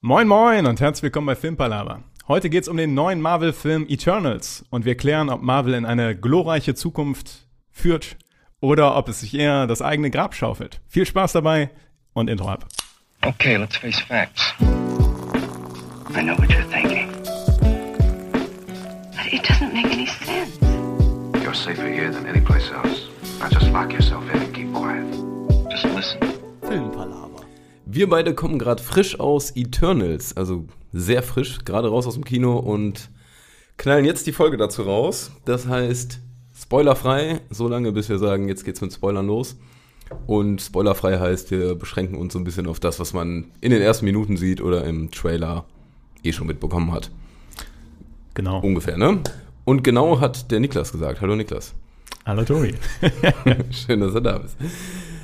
Moin Moin und herzlich willkommen bei Filmpalava. Heute geht's um den neuen Marvel-Film Eternals und wir klären, ob Marvel in eine glorreiche Zukunft führt oder ob es sich eher das eigene Grab schaufelt. Viel Spaß dabei und Intro ab. Okay, let's face facts. I know what you're thinking. But it doesn't make any sense. You're safer here than any place else. Now just lock yourself in and keep quiet. Just listen. Filmpalaver. Wir beide kommen gerade frisch aus Eternals, also sehr frisch, gerade raus aus dem Kino und knallen jetzt die Folge dazu raus. Das heißt, spoilerfrei, so lange bis wir sagen, jetzt geht's mit Spoilern los. Und spoilerfrei heißt, wir beschränken uns so ein bisschen auf das, was man in den ersten Minuten sieht oder im Trailer eh schon mitbekommen hat. Genau. Ungefähr, ne? Und genau hat der Niklas gesagt. Hallo Niklas. Hallo Tobi. Schön, dass du da bist.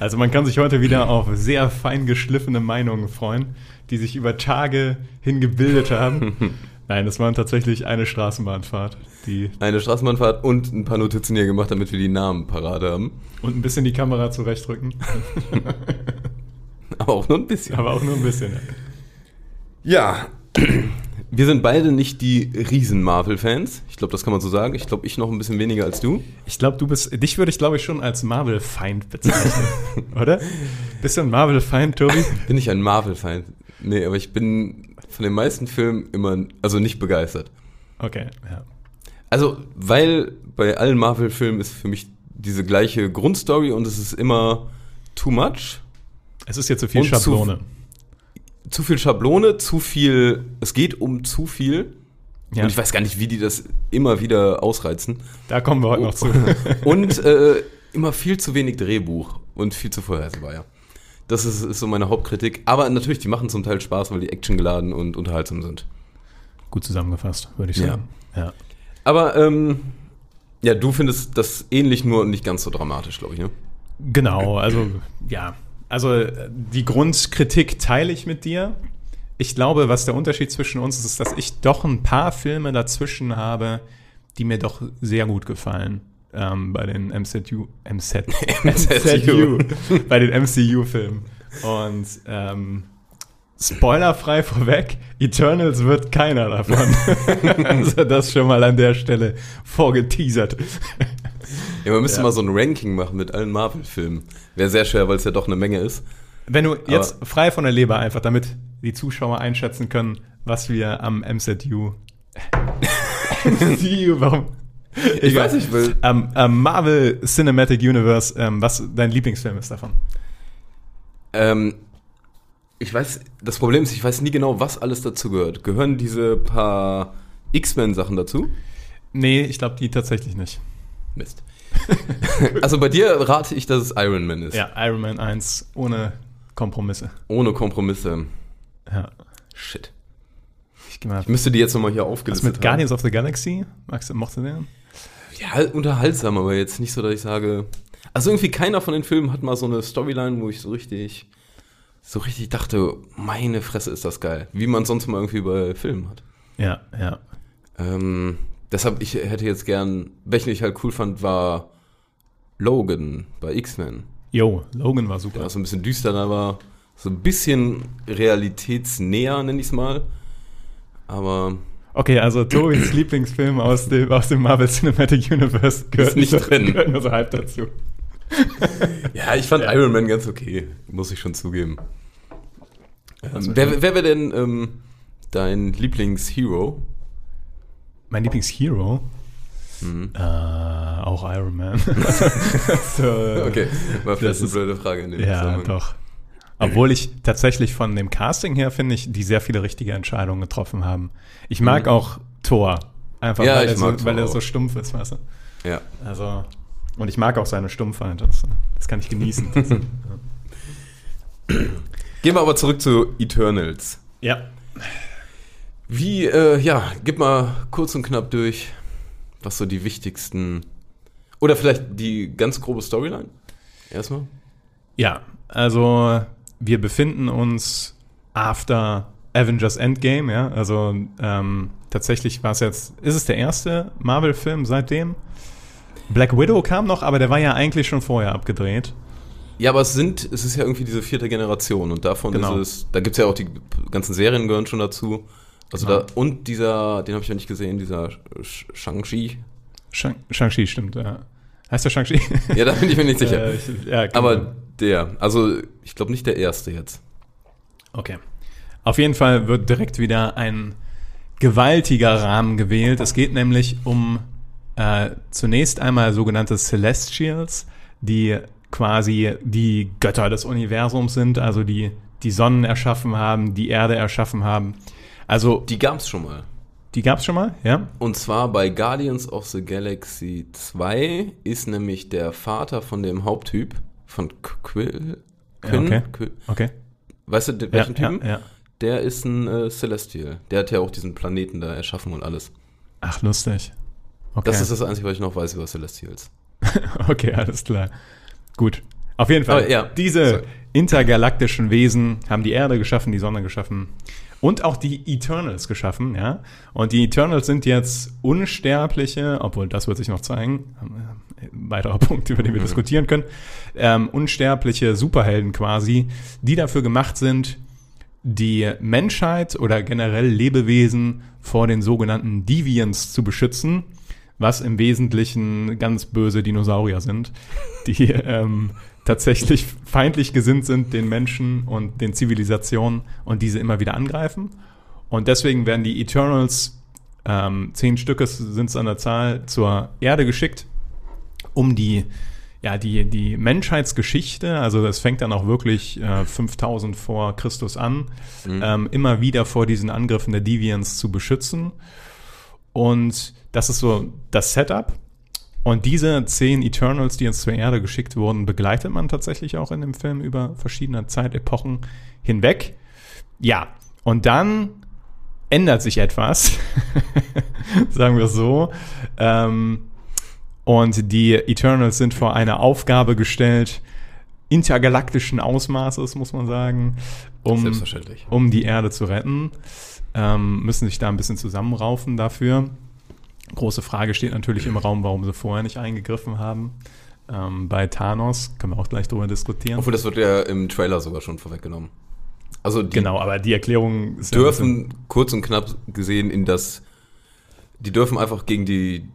Also man kann sich heute wieder auf sehr fein geschliffene Meinungen freuen, die sich über Tage hin gebildet haben. Nein, das war tatsächlich eine Straßenbahnfahrt, die Eine Straßenbahnfahrt und ein paar Notizen hier gemacht, damit wir die Namen parat haben. und ein bisschen die Kamera zurechtrücken, Aber auch nur ein bisschen. aber auch nur ein bisschen. ja. Ja, wir sind beide nicht die riesen Marvel-Fans. Ich glaube, das kann man so sagen. Ich glaube, ich noch ein bisschen weniger als du. Ich glaube, du bist, dich würde ich glaube ich schon als Marvel-Feind bezeichnen, oder? Bist du ein Marvel-Feind, Tobi? Bin ich ein Marvel-Fan? Nee, aber ich bin von den meisten Filmen immer, also nicht begeistert. Okay, ja. Also, weil bei allen Marvel-Filmen ist für mich diese gleiche Grundstory und es ist immer too much. Es ist jetzt zu viel Und Schablone. Zu viel Schablone, zu viel, es geht um zu viel. Ja, Und ich weiß gar nicht, wie die das immer wieder ausreizen. da kommen wir heute noch zu. Und äh, immer viel zu wenig Drehbuch und viel zu vorhersehbar, ja. Das ist, ist so meine Hauptkritik. Aber natürlich, die machen zum Teil Spaß, weil die actiongeladen und unterhaltsam sind. Gut zusammengefasst, würde ich sagen. Ja. Aber ähm, ja, du findest das ähnlich, nur nicht ganz so dramatisch, glaube ich, ne? Genau, also ja. Also äh, die Grundkritik teile ich mit dir. Ich glaube, was der Unterschied zwischen uns ist, ist, dass ich doch ein paar Filme dazwischen habe, die mir doch sehr gut gefallen. Ähm, bei den MCU, MZ, MCU, bei den MCU-Filmen. Und ähm, spoilerfrei vorweg, Eternals wird keiner davon. also das schon mal an der Stelle vorgeteasert. Ja, man müsste Ja. mal so ein Ranking machen mit allen Marvel-Filmen. Wäre sehr schwer, weil es ja doch eine Menge ist. Wenn du jetzt frei von der Leber einfach, damit die Zuschauer einschätzen können, was wir am MCU. MCU, warum? Ich weiß nicht, weil- Am, am Marvel Cinematic Universe, ähm, was dein Lieblingsfilm ist davon. Ähm, ich weiß, das Problem ist, ich weiß nie genau, was alles dazu gehört. Gehören diese paar X-Men-Sachen dazu? Nee, ich glaube die tatsächlich nicht. Mist. also bei dir rate ich, dass es Iron Man ist. Ja, Iron Man 1 ohne Kompromisse. Ohne Kompromisse. Ja. Shit. Ich geh mal. Ich müsste die jetzt nochmal hier aufgelistet mit haben. Guardians of the Galaxy? Magst du, mochtest du den? Ja, halt unterhaltsam, aber jetzt nicht so, dass ich sage. Also irgendwie keiner von den Filmen hat mal so eine Storyline, wo ich so richtig, so richtig dachte, meine Fresse ist das geil. Wie man sonst mal irgendwie bei Filmen hat. Ja, ja. Ähm, deshalb, ich hätte jetzt gern, welchen ich halt cool fand, war Logan bei X-Men. Yo, Logan war super. Der so ein bisschen düsterer war, so ein bisschen realitätsnäher, nenn ich's mal. Aber Okay, also Tobis Lieblingsfilm aus dem, aus dem Marvel Cinematic Universe gehört Ist nicht drin. Gehört nur so halb dazu. ja, ich fand Ja. Iron Man ganz okay, muss ich schon zugeben. Ähm, wer wer wäre denn ähm, dein Lieblingshero? Mein Lieblingshero? Mhm. Äh, auch Iron Man. so, Okay, war vielleicht eine blöde Frage in dem Ja, Zusammenhang. doch. Obwohl ich tatsächlich von dem Casting her finde ich, die sehr viele richtige Entscheidungen getroffen haben. Ich mag Mhm. auch Thor. Einfach Ja, weil, er so, weil er so stumpf ist, weißt du? Ja. Also, und ich mag auch seine Stumpfheit. Das, das kann ich genießen. Das, Gehen wir aber zurück zu Eternals. ja. Wie, äh, ja, gib mal kurz und knapp durch, was so die wichtigsten. Oder vielleicht die ganz grobe Storyline? Erstmal? Ja, also wir befinden uns after Avengers Endgame, ja. Also ähm, tatsächlich war es jetzt, ist es der erste Marvel-Film seitdem? Black Widow kam noch, aber der war ja eigentlich schon vorher abgedreht. Ja, aber es sind, es ist ja irgendwie diese vierte Generation und davon Genau. ist es, da gibt es ja auch die ganzen Serien gehören schon dazu. Also Genau. da, und dieser, den habe ich ja nicht gesehen, dieser Sh- Shang-Chi. Shang- Shang-Chi, stimmt, ja. Heißt der Shang-Chi? Ja, da bin ich mir nicht sicher. Äh, ich, ja, genau. aber der, also ich glaube nicht der erste jetzt. Okay. Auf jeden Fall wird direkt wieder ein gewaltiger Rahmen gewählt. Es geht nämlich um äh, zunächst einmal sogenannte Celestials, die quasi die Götter des Universums sind, also die die Sonnen erschaffen haben, die Erde erschaffen haben. Also die, gab es schon mal. die gab es schon mal, ja? Und zwar bei Guardians of the Galaxy 2 ist nämlich der Vater von dem Haupttyp, von Qu- Quill. Quinn, okay. Quill, Okay. weißt du, Ja, welchen ja, Typen? ja. Der ist ein äh, Celestial. Der hat ja auch diesen Planeten da erschaffen und alles. Ach, lustig. Okay. Das ist das Einzige, was ich noch weiß über Celestials. Okay, alles klar. Gut. Auf jeden Fall. Aber ja, Diese sorry. intergalaktischen Wesen haben die Erde geschaffen, die Sonne geschaffen und auch die Eternals geschaffen, ja. Und die Eternals sind jetzt unsterbliche, obwohl das wird sich noch zeigen, ein weiterer Punkt, über den wir diskutieren können, ähm, unsterbliche Superhelden quasi, die dafür gemacht sind, die Menschheit oder generell Lebewesen vor den sogenannten Deviants zu beschützen, was im Wesentlichen ganz böse Dinosaurier sind, die ähm, tatsächlich feindlich gesinnt sind den Menschen und den Zivilisationen und diese immer wieder angreifen. Und deswegen werden die Eternals, ähm, zehn Stücke sind es an der Zahl, zur Erde geschickt, um die ja, die, die Menschheitsgeschichte, also das fängt dann auch wirklich äh, 5000 vor Christus an, ähm, immer wieder vor diesen Angriffen der Deviants zu beschützen. Und das ist so das Setup. Und diese zehn Eternals, die jetzt zur Erde geschickt wurden, begleitet man tatsächlich auch in dem Film über verschiedene Zeitepochen hinweg. Ja, und dann ändert sich etwas, sagen wir so. Ähm, und die Eternals sind vor eine Aufgabe gestellt, intergalaktischen Ausmaßes, muss man sagen, um, um die Erde zu retten. Ähm, müssen sich da ein bisschen zusammenraufen dafür. Große Frage steht natürlich im Raum, warum sie vorher nicht eingegriffen haben. Ähm, bei Thanos können wir auch gleich drüber diskutieren. Obwohl, das wird ja im Trailer sogar schon vorweggenommen. Also genau, aber die Erklärung ist ja dürfen kurz und knapp gesehen in das, die dürfen einfach gegen die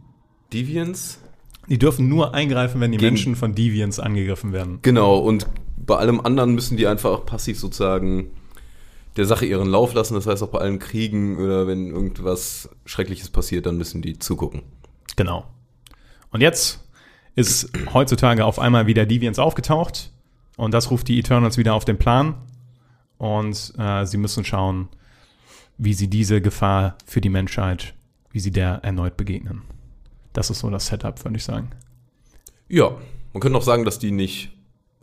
Deviants, die dürfen nur eingreifen, wenn die Menschen von Deviants angegriffen werden. genau, und bei allem anderen müssen die einfach passiv sozusagen der Sache ihren Lauf lassen. Das heißt auch bei allen Kriegen oder wenn irgendwas Schreckliches passiert, dann müssen die zugucken. Genau. Und jetzt ist heutzutage auf einmal wieder Deviants aufgetaucht und das ruft die Eternals wieder auf den Plan und äh, sie müssen schauen, wie sie diese Gefahr für die Menschheit, wie sie der erneut begegnen. Das ist so das Setup, würde ich sagen. Ja, man könnte auch sagen, dass die nicht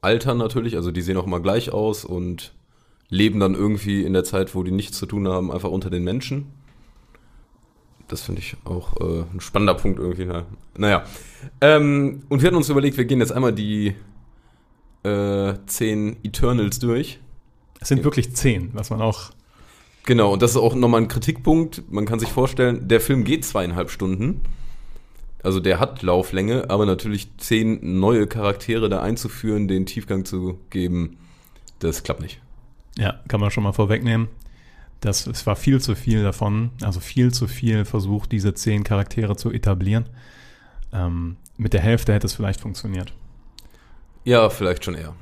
altern natürlich, also die sehen auch immer gleich aus und leben dann irgendwie in der Zeit, wo die nichts zu tun haben, einfach unter den Menschen. Das finde ich auch äh, ein spannender Punkt irgendwie. Na, naja. Ähm, und wir hatten uns überlegt, wir gehen jetzt einmal die äh, zehn Eternals durch. Es sind wirklich zehn, was man auch. Genau, und das ist auch nochmal ein Kritikpunkt. Man kann sich vorstellen, der Film geht zweieinhalb Stunden. Also der hat Lauflänge, aber natürlich zehn neue Charaktere da einzuführen, den Tiefgang zu geben, das klappt nicht. Ja, kann man schon mal vorwegnehmen. Das, es war viel zu viel davon, also viel zu viel versucht, diese zehn Charaktere zu etablieren. Ähm, mit der Hälfte hätte es vielleicht funktioniert. Ja, vielleicht schon eher.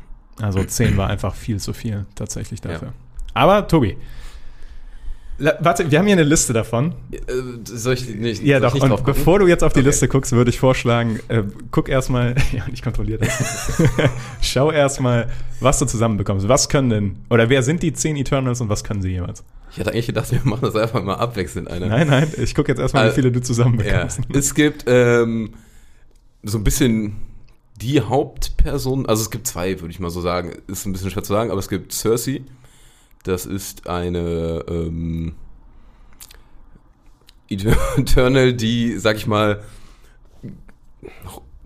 Also 10 war einfach viel zu viel tatsächlich dafür. Ja. Aber Tobi, warte, wir haben hier eine Liste davon. Äh, soll ich nicht, Ja, doch. ich nicht Und bevor du jetzt auf die Okay. Liste guckst, würde ich vorschlagen, äh, guck erstmal, ja, ich kontrolliere das. Schau erstmal, was du zusammenbekommst. Was können denn, oder wer sind die 10 Eternals und was können sie jeweils? Ich hatte eigentlich gedacht, wir machen das einfach mal abwechselnd. Eine. Nein, nein, ich gucke jetzt erstmal, wie Äh, viele du Ja, zusammenbekommst. es gibt ähm, so ein bisschen die Hauptperson, also es gibt zwei, würde ich mal so sagen. Ist ein bisschen schwer zu sagen, aber es gibt Cersei. Das ist eine ähm, Eternal, die, sag ich mal,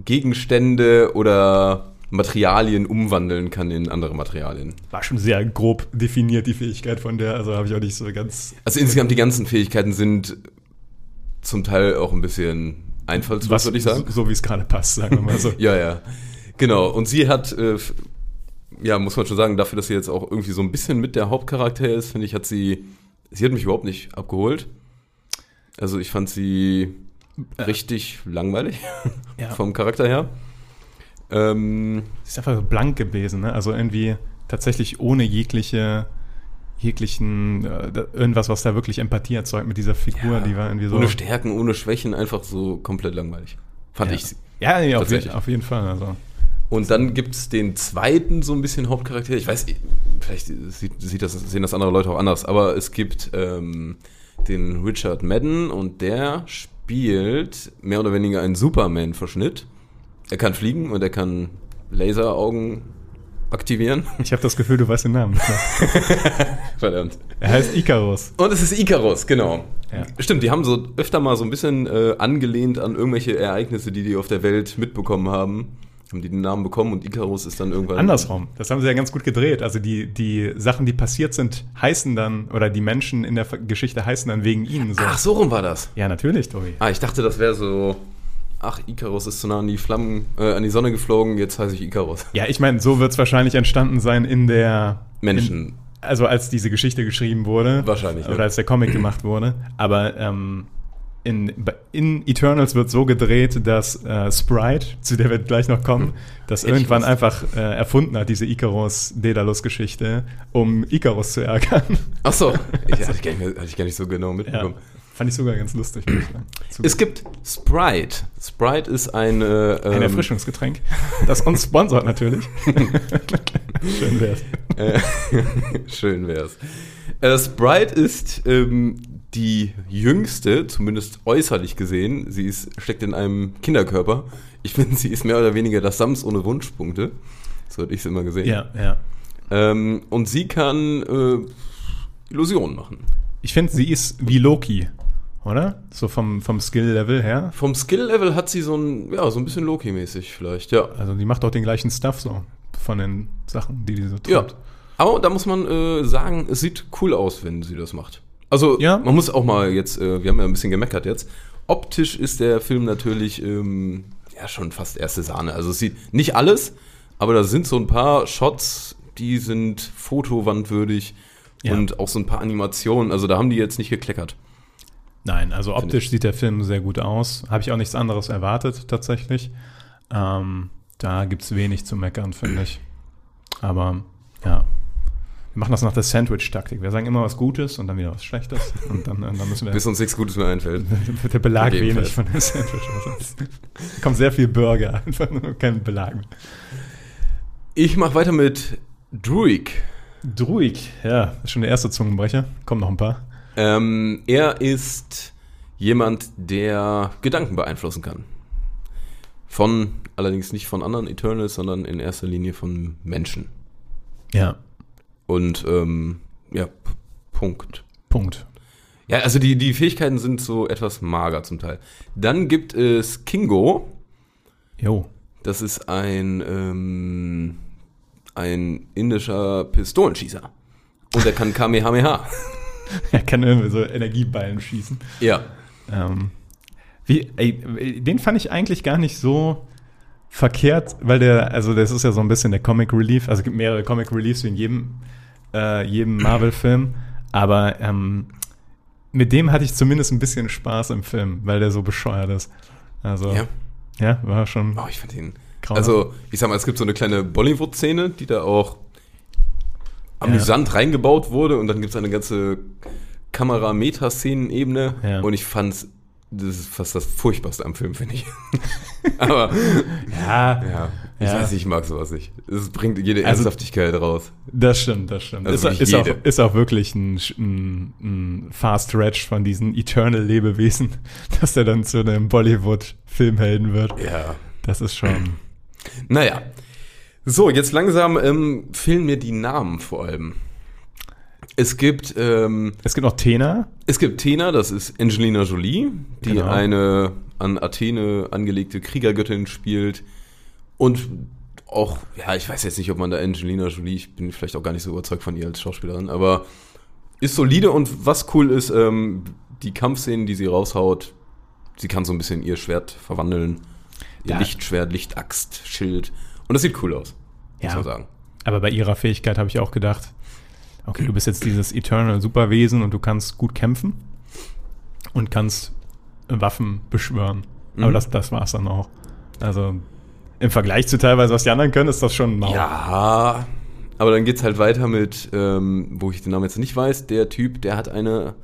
Gegenstände oder Materialien umwandeln kann in andere Materialien. War schon sehr grob definiert, die Fähigkeit von der, also habe ich auch nicht so ganz. Also insgesamt die ganzen Fähigkeiten sind zum Teil auch ein bisschen einfallslos, würde ich sagen. So, so wie es gerade passt, sagen wir mal so. Ja, ja. Genau. Und sie hat äh, ja, muss man schon sagen, dafür, dass sie jetzt auch irgendwie so ein bisschen mit der Hauptcharakter ist, finde ich, hat sie, sie hat mich überhaupt nicht abgeholt. Also ich fand sie richtig langweilig Ja. vom Charakter her. Ähm, Sie ist einfach so blank gewesen, ne? Also irgendwie tatsächlich ohne jegliche, jeglichen, äh, irgendwas, was da wirklich Empathie erzeugt mit dieser Figur, ja, die war irgendwie so. Ohne Stärken, ohne Schwächen, einfach so komplett langweilig. Fand ja. ich sie. Ja, nee, auf, jeden, auf jeden Fall. Also. Und dann gibt's den zweiten so ein bisschen Hauptcharakter. Ich weiß, vielleicht sieht, sieht das, sehen das andere Leute auch anders, aber es gibt ähm, den Richard Madden und der spielt mehr oder weniger einen Superman-Verschnitt. Er kann fliegen und er kann Laseraugen aktivieren. Ich habe das Gefühl, du weißt den Namen. Verdammt. er heißt Icarus. Und es ist Icarus, genau. Ja. Stimmt, die haben so öfter mal so ein bisschen äh, angelehnt an irgendwelche Ereignisse, die die auf der Welt mitbekommen haben. Haben die den Namen bekommen und Icarus ist dann irgendwann. Andersrum. Das haben sie ja ganz gut gedreht. Also die, die Sachen, die passiert sind, heißen dann, oder die Menschen in der Geschichte heißen dann wegen ihnen so. Ach, so rum war das. Ja, natürlich, Tobi. Ah, ich dachte, das wäre so. Ach, Icarus ist zu nah an die Flammen, äh, an die Sonne geflogen, jetzt heiße ich Icarus. Ja, ich meine, so wird es wahrscheinlich entstanden sein in der. Menschen. In, also als diese Geschichte geschrieben wurde. Wahrscheinlich, ja. Oder als der Comic gemacht wurde. Aber ähm, in, in Eternals wird so gedreht, dass äh, Sprite, zu der wir gleich noch kommen, das Hätte ich irgendwann einfach äh, erfunden hat, diese Icarus-Daedalus-Geschichte, um Icarus zu ärgern. Ach so, ich, hatte, ich gar nicht, ich gar nicht so genau ja. mitbekommen. Fand ich sogar ganz lustig. Es gibt Sprite. Sprite ist ein ähm, Erfrischungsgetränk, das uns sponsort natürlich. Schön wär's. Äh, Schön wär's. Äh, Sprite ist ähm, die jüngste, zumindest äußerlich gesehen. Sie ist, steckt in einem Kinderkörper. Ich finde, sie ist mehr oder weniger das Sams ohne Wunschpunkte. So hatte ich es immer gesehen. Ja, ja. Ähm, und sie kann äh, Illusionen machen. Ich finde, sie ist wie Loki, oder? So vom, vom Skill-Level her. Vom Skill-Level hat sie so ein, ja, so ein bisschen Loki-mäßig vielleicht, ja. Also die macht auch den gleichen Stuff so von den Sachen, die die so tut. Ja. Aber da muss man äh, sagen, es sieht cool aus, wenn sie das macht. Also, Ja. man muss auch mal jetzt, äh, wir haben ja ein bisschen gemeckert jetzt. Optisch ist der Film natürlich ähm, ja schon fast erste Sahne. Also es sieht nicht alles, aber da sind so ein paar Shots, die sind fotowandwürdig Ja. und auch so ein paar Animationen. Also da haben die jetzt nicht gekleckert. Nein, also optisch sieht der Film sehr gut aus. Habe ich auch nichts anderes erwartet, tatsächlich. Ähm, da gibt es wenig zu meckern, finde ich. Aber ja, wir machen das nach der Sandwich-Taktik. Wir sagen immer was Gutes und dann wieder was Schlechtes. Und dann, dann müssen wir Bis uns nichts Gutes mehr einfällt. wird der Belag wenig von der Sandwich. Also, es kommt sehr viel Burger, einfach nur kein Belag. mehr. Ich mache weiter mit Druig. Druig, ja, ist schon der erste Zungenbrecher. Kommen noch ein paar. Ähm, er ist jemand, der Gedanken beeinflussen kann. Von, allerdings nicht von anderen Eternals, sondern in erster Linie von Menschen. Ja, Und, ähm, ja, Punkt. Punkt. Ja, also die, die Fähigkeiten sind so etwas mager zum Teil. Dann gibt es Kingo. Jo. Das ist ein, ähm, ein indischer Pistolenschießer. Und er kann Kamehameha. Er kann irgendwie so Energieballen schießen. ja. Ähm, wie, ey, den fand ich eigentlich gar nicht so verkehrt, weil der, also das ist ja so ein bisschen der Comic Relief, also es gibt mehrere Comic Reliefs wie in jedem, äh, jedem Marvel-Film, aber ähm, mit dem hatte ich zumindest ein bisschen Spaß im Film, weil der so bescheuert ist. Also, Ja. ja, war schon Oh, ich fand ihn. grauenhaft. Also, ich sag mal, es gibt so eine kleine Bollywood-Szene, die da auch amüsant reingebaut wurde und dann gibt es eine ganze Kamera-Meta-Szenen-Ebene Ja. und ich fand's, das ist fast das Furchtbarste am Film, finde ich. Aber, ja, ja, ich Ja. weiß nicht, ich mag sowas nicht. Es bringt jede Also- Ernsthaftigkeit raus. Das stimmt, das stimmt. Also ist, ist, auch, ist auch wirklich ein, ein, ein Fast Stretch von diesen Eternal-Lebewesen, dass der dann zu einem Bollywood-Filmhelden wird. Ja. Das ist schon. Naja. So, jetzt langsam ähm, fehlen mir die Namen vor allem. Es gibt, ähm, Es gibt noch Tena. Es gibt Tena, das ist Angelina Jolie, die Genau. eine an Athene angelegte Kriegergöttin spielt. Und auch, ja, ich weiß jetzt nicht, ob man da Angelina Jolie, ich bin vielleicht auch gar nicht so überzeugt von ihr als Schauspielerin, aber ist solide und was cool ist, ähm, die Kampfszenen, die sie raushaut, sie kann so ein bisschen ihr Schwert verwandeln. Ihr Ja. Lichtschwert, Lichtaxt, Schild. Und das sieht cool aus, muss Ja. man sagen. Aber bei ihrer Fähigkeit habe ich auch gedacht, okay, du bist jetzt dieses Eternal Superwesen und du kannst gut kämpfen und kannst Waffen beschwören. Aber Mhm. das, das war es dann auch. Also im Vergleich zu teilweise, was die anderen können, ist das schon mau. Ja, aber dann geht's halt weiter mit, ähm, wo ich den Namen jetzt nicht weiß, der Typ, der hat eine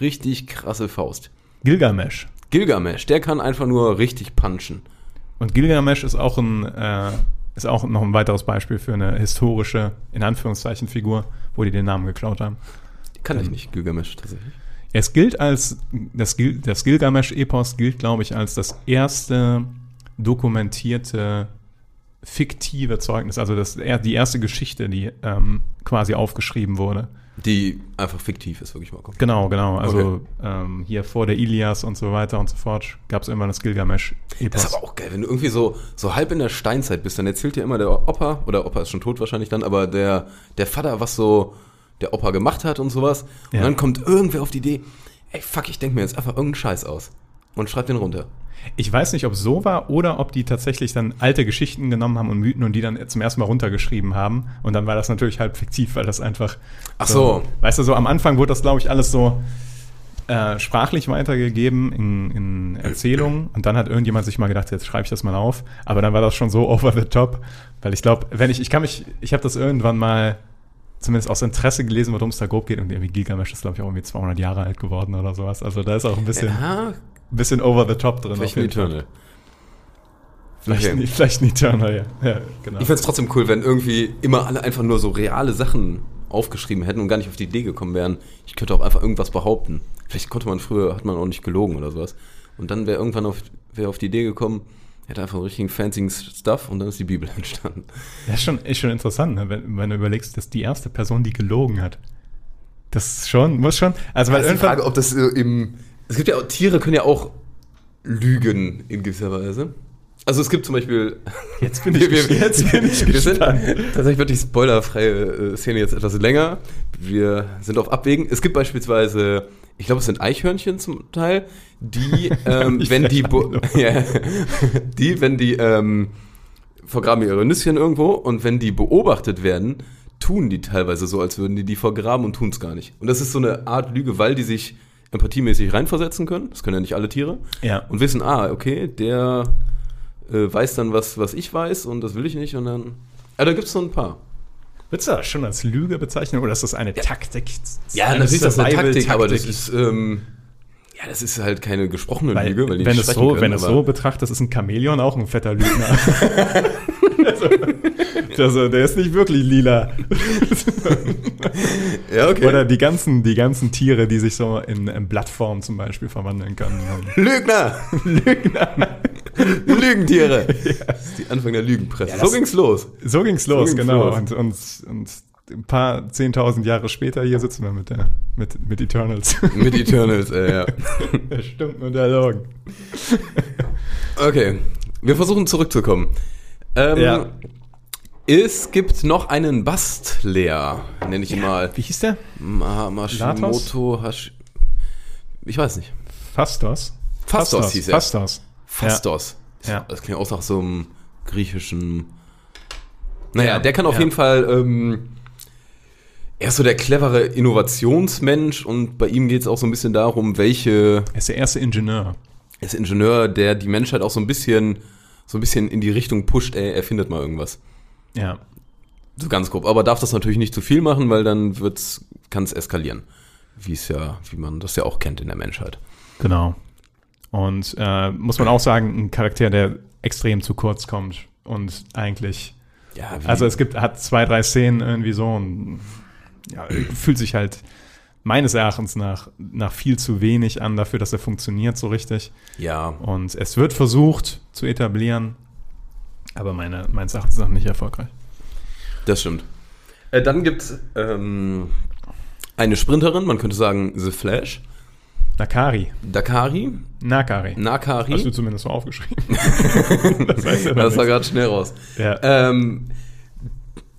richtig krasse Faust. Gilgamesh. Gilgamesh, der kann einfach nur richtig punchen. Und Gilgamesh ist auch ein, äh, ist auch noch ein weiteres Beispiel für eine historische, in Anführungszeichen, Figur, wo die den Namen geklaut haben. Kann ich Ähm. nicht, Gilgamesh tatsächlich. Es gilt als, das, Gil- das Gilgamesch-Epos gilt, glaube ich, als das erste dokumentierte fiktive Zeugnis, also das, die erste Geschichte, die ähm, quasi aufgeschrieben wurde. Die einfach fiktiv ist, wirklich mal. Genau, genau. Also Okay. ähm, hier vor der Ilias und so weiter und so fort gab es irgendwann das Gilgamesch-Epos. Das ist aber auch geil, wenn du irgendwie so, so halb in der Steinzeit bist, dann erzählt dir immer der Opa, oder Opa ist schon tot wahrscheinlich dann, aber der, der Vater, was so der Opa gemacht hat und sowas. Und Ja. dann kommt irgendwer auf die Idee, ey fuck, ich denke mir jetzt einfach irgendeinen Scheiß aus. Und schreibt den runter. Ich weiß nicht, ob es so war oder ob die tatsächlich dann alte Geschichten genommen haben und Mythen und die dann zum ersten Mal runtergeschrieben haben. Und dann war das natürlich halb fiktiv, weil das einfach. Ach so. Weißt du, so am Anfang wurde das, glaube ich, alles so äh, sprachlich weitergegeben in, in Erzählungen. Und dann hat irgendjemand sich mal gedacht, jetzt schreibe ich das mal auf. Aber dann war das schon so over the top. Weil ich glaube, wenn ich, ich kann mich, ich habe das irgendwann mal zumindest aus Interesse gelesen, worum es da grob geht. Und irgendwie Gilgamesh ist, glaube ich, auch irgendwie 200 Jahre alt geworden oder sowas. Also da ist auch ein bisschen, Ja, bisschen over the top drin. vielleicht ein Fall. Eternal. Vielleicht, Okay. ein, vielleicht ein Eternal, ja. ja genau. Ich find's trotzdem cool, wenn irgendwie immer alle einfach nur so reale Sachen aufgeschrieben hätten und gar nicht auf die Idee gekommen wären. Ich könnte auch einfach irgendwas behaupten. Vielleicht konnte man früher, hat man auch nicht gelogen oder sowas. Und dann wäre irgendwann auf, wär auf die Idee gekommen, hätte einfach einen richtigen fancy Stuff und dann ist die Bibel entstanden. Ja, ist schon, ist schon interessant, ne? wenn, wenn du überlegst, dass die erste Person, die gelogen hat. Das schon, muss schon. Also, weil Weil ist die. Frage, ob das äh, im. Es gibt ja auch, Tiere können ja auch lügen in gewisser Weise. Also es gibt zum Beispiel. Jetzt bin ich ges- jetzt bin ich wir sind. Tatsächlich wird die spoilerfreie äh, Szene jetzt etwas länger. Wir sind auf Abwägen. Es gibt beispielsweise, ich glaube, es sind Eichhörnchen zum Teil, die, ähm, wenn die, ja, die, wenn die ähm, vergraben ihre Nüsschen irgendwo und wenn die beobachtet werden, tun die teilweise so, als würden die die vergraben und tun es gar nicht. Und das ist so eine Art Lüge, weil die sich empathiemäßig reinversetzen können. Das können ja nicht alle Tiere. Ja. Und wissen, ah, okay, der äh, weiß dann was, was ich weiß und das will ich nicht und dann. Ja, da gibt es so ein paar. Würdest du das schon als Lüge bezeichnen oder ist das eine Taktik? Ja, Eine natürlich ist das eine? Taktik, aber das ist, ähm, ja, das ist halt keine gesprochene Weil, Lüge, weil die wenn nicht es so, können, wenn es aber- so betrachtet, ist ein Chamäleon auch ein fetter Lügner. also, der ist nicht wirklich lila. Ja, okay. Oder die ganzen, die ganzen Tiere, die sich so in, in Blattform zum Beispiel verwandeln können. Lügner! Lügner. Lügentiere! Das ist die Anfang der Lügenpresse. Ja, so ging's los. So ging's los, ging's genau. los. Und, und, und ein paar zehntausend Jahre später hier sitzen wir mit der mit, mit Eternals. Mit Eternals, äh, ja. der stimmt und der Logan. Okay, wir versuchen zurückzukommen. Ähm, Ja. Es gibt noch einen Bastler, nenne ich ihn mal. Wie hieß der? Ma Mashimoto Hash. Ich weiß nicht. Fastos. Fastos hieß er. Fastos. Fastos. Ja. Das klingt auch nach so einem griechischen. Naja, Ja, der kann auf ja. jeden Fall. Ähm, er ist so der clevere Innovationsmensch und bei ihm geht es auch so ein bisschen darum, welche. Er ist der erste Ingenieur. Er ist Ingenieur, der die Menschheit auch so ein bisschen, so ein bisschen in die Richtung pusht, ey, er findet mal irgendwas. Ja. So ganz grob. Aber darf das natürlich nicht zu viel machen, weil dann wird's, kann es eskalieren. Wie es ja, wie man das ja auch kennt in der Menschheit. Genau. Und äh, muss man auch sagen, ein Charakter, der extrem zu kurz kommt und eigentlich, Ja, also es gibt, hat zwei, drei Szenen irgendwie so und ja, fühlt sich halt meines Erachtens nach, nach viel zu wenig an dafür, dass er funktioniert so richtig. ja, Und es wird versucht zu etablieren, aber meine, meines Erachtens noch nicht erfolgreich. Das stimmt. Äh, dann gibt ähm, eine Sprinterin, man könnte sagen The Flash, Nakari. Dakari, Nakari. Hast du Nakari. zumindest so aufgeschrieben. das er Das war gerade schnell raus. Ja. Ähm,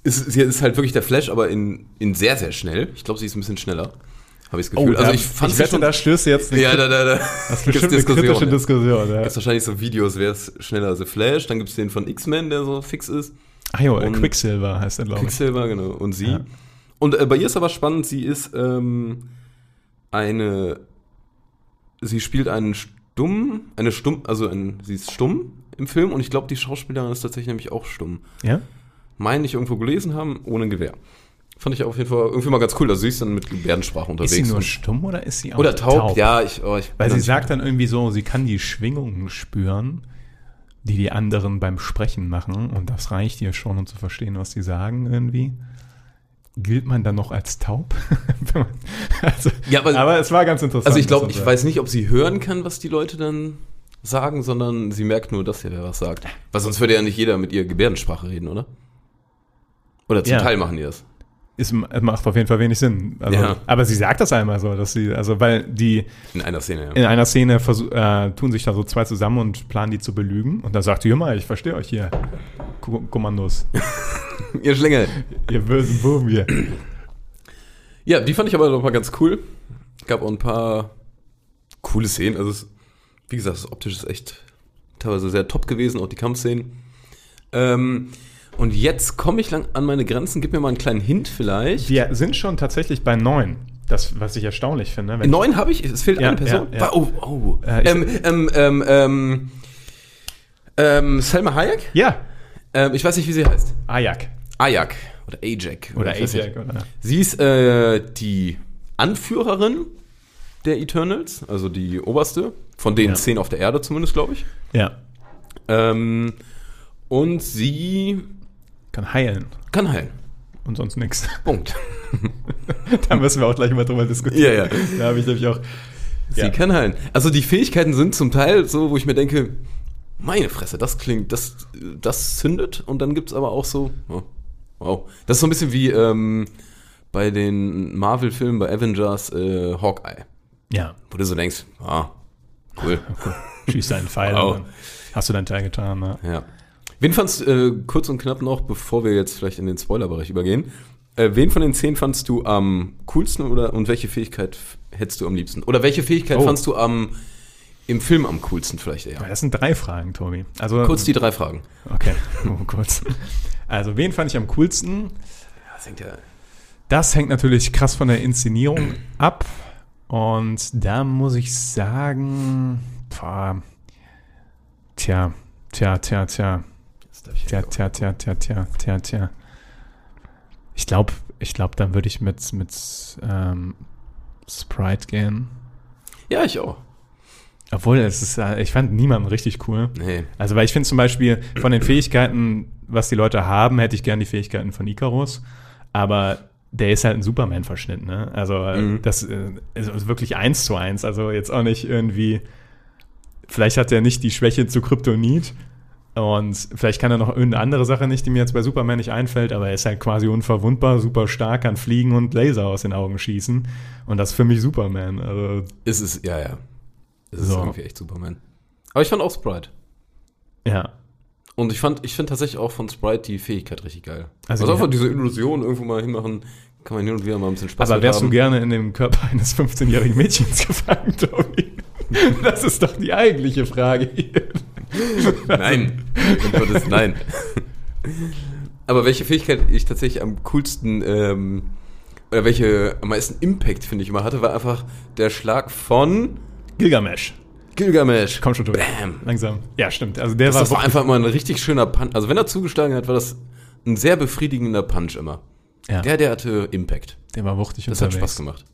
ist, sie ist halt wirklich der Flash, aber in, in sehr, sehr schnell. Ich glaube, sie ist ein bisschen schneller. Habe ich das Gefühl. also da- ich fand ich wette, schon. da stößt jetzt eine, ja, da, da, da. das ist bestimmt eine kritische Diskussion. Diskussion. Ja. Gibt wahrscheinlich so Videos, wer ist schneller als The Flash. Dann gibt es den von X-Men, der so fix ist. Ach jo, Und- Quicksilver heißt er, glaube ich. Quicksilver, genau. Und sie. Ja. Und äh, bei ihr ist aber spannend, sie ist ähm, eine. Sie spielt einen stumm, eine stumm, also ein, sie ist stumm im Film und ich glaube, die Schauspielerin ist tatsächlich nämlich auch stumm. Ja? Meine ich irgendwo gelesen haben, ohne Gewehr. Fand ich auf jeden Fall irgendwie mal ganz cool. Also sie ist dann mit Gebärdensprache unterwegs. Ist sie nur und- stumm oder ist sie auch oder taub? Ja, ich, oh, ich Weil sie sagt dann irgendwie so, sie kann die Schwingungen spüren, die die anderen beim Sprechen machen. Und das reicht ihr schon, um zu verstehen, was sie sagen irgendwie. Gilt man dann noch als taub? Also, Ja, aber- aber es war ganz interessant. Also ich glaube, ich weiß nicht, ob sie hören kann, was die Leute dann sagen, sondern sie merkt nur, dass hier wer was sagt. Weil sonst würde ja nicht jeder mit ihr Gebärdensprache reden, oder? Oder zum Ja. Teil machen die das. Ist, macht auf jeden Fall wenig Sinn. Also, Ja. Aber sie sagt das einmal so, dass sie, also weil die In einer Szene, ja. in einer Szene äh, tun sich da so zwei zusammen und planen die zu belügen. Und dann sagt sie, hör mal, ich verstehe euch hier. Ko- Kommandos. Ihr Schlingel. Ihr bösen Buben hier. Ja, die fand ich aber noch mal ganz cool. Gab auch ein paar coole Szenen. Also, es, wie gesagt, das optisch ist echt teilweise sehr top gewesen, auch die Kampfszenen. Ähm, und jetzt komme ich lang an meine Grenzen. Gib mir mal einen kleinen Hint vielleicht. Wir sind schon tatsächlich bei neun. Das, was ich erstaunlich finde. Neun habe ich, es fehlt Ja, eine Person. ja, ja. Oh, oh. Äh, ähm, ähm, ähm, ähm, ähm, Selma Hayek? Ja, Ähm, ich weiß nicht, wie sie heißt. Ajak. Ajak oder Ajak. Oder nicht. Ajak. Oder, Sie ist äh, die Anführerin der Eternals, also die oberste, von den zehn auf der Erde zumindest, glaube ich. ja, Ähm, und sie kann heilen. kann heilen. Und sonst nichts. Punkt. da müssen wir auch gleich mal drüber diskutieren. Ja, ja. Da habe ich nämlich auch. Sie Ja. kann heilen. Also die Fähigkeiten sind zum Teil so, wo ich mir denke, meine Fresse, das klingt, das, das zündet. Und dann gibt's aber auch so, oh, wow. Das ist so ein bisschen wie ähm, bei den Marvel-Filmen, bei Avengers, äh, Hawkeye. Ja, Wo du so denkst, ah, cool. schießt einen Pfeil Wow. und dann hast du deinen Teil getan. Ne? Ja. Wen fandst äh, kurz und knapp noch, bevor wir jetzt vielleicht in den Spoilerbereich übergehen, äh, wen von den zehn fandst du am coolsten oder und welche Fähigkeit hättest du am liebsten? Oder welche Fähigkeit Oh. fandst du am im Film am coolsten vielleicht eher? Ja, Das sind drei Fragen, Tobi. Also, Kurz die drei Fragen. Okay, oh, kurz. Also, wen fand ich am coolsten? Das hängt ja. Das hängt natürlich krass von der Inszenierung ab. Und da muss ich sagen, boah, tja, tja, tja, tja, ich tja, tja, tja, tja, tja, tja, tja. Ich glaube, ich glaube, dann würde ich mit, mit ähm, Sprite gehen. Ja, ich auch. Obwohl, es ist, äh, ich fand niemanden richtig cool. Nee. Also, weil ich finde zum Beispiel von den Fähigkeiten, was die Leute haben, hätte ich gern die Fähigkeiten von Icarus. Aber der ist halt ein Superman-Verschnitt, ne? Also, äh, Mhm. das äh, ist wirklich eins zu eins. Also, jetzt auch nicht irgendwie. Vielleicht hat er nicht die Schwäche zu Kryptonit. Und vielleicht kann er noch irgendeine andere Sache nicht, die mir jetzt bei Superman nicht einfällt, aber er ist halt quasi unverwundbar, super stark, kann fliegen und Laser aus den Augen schießen. Und das ist für mich Superman. Also, Es ist, ja, ja. Es ist So. irgendwie echt Superman. Aber ich fand auch Sprite. ja. Und ich fand, ich finde tatsächlich auch von Sprite die Fähigkeit richtig geil. Also Also, einfach diese Illusion irgendwo mal hinmachen, kann man hin und wieder mal ein bisschen Spaß Aber mit wärst du haben. gerne in dem Körper eines 15-jährigen Mädchens gefangen, Tobi? Das ist doch die eigentliche Frage hier. Nein. Gottes, nein. Aber welche Fähigkeit ich tatsächlich am coolsten, ähm, oder welche am meisten Impact, finde ich, immer hatte, war einfach der Schlag von Gilgamesh. Gilgamesh. Komm schon, Tobi. Bam. Langsam. Ja, stimmt. Also der Das, war, das war einfach immer ein richtig schöner Punch. Also wenn er zugeschlagen hat, war das ein sehr befriedigender Punch immer. ja, Der, der hatte Impact. der war wuchtig Das hat unterwegs. Spaß gemacht.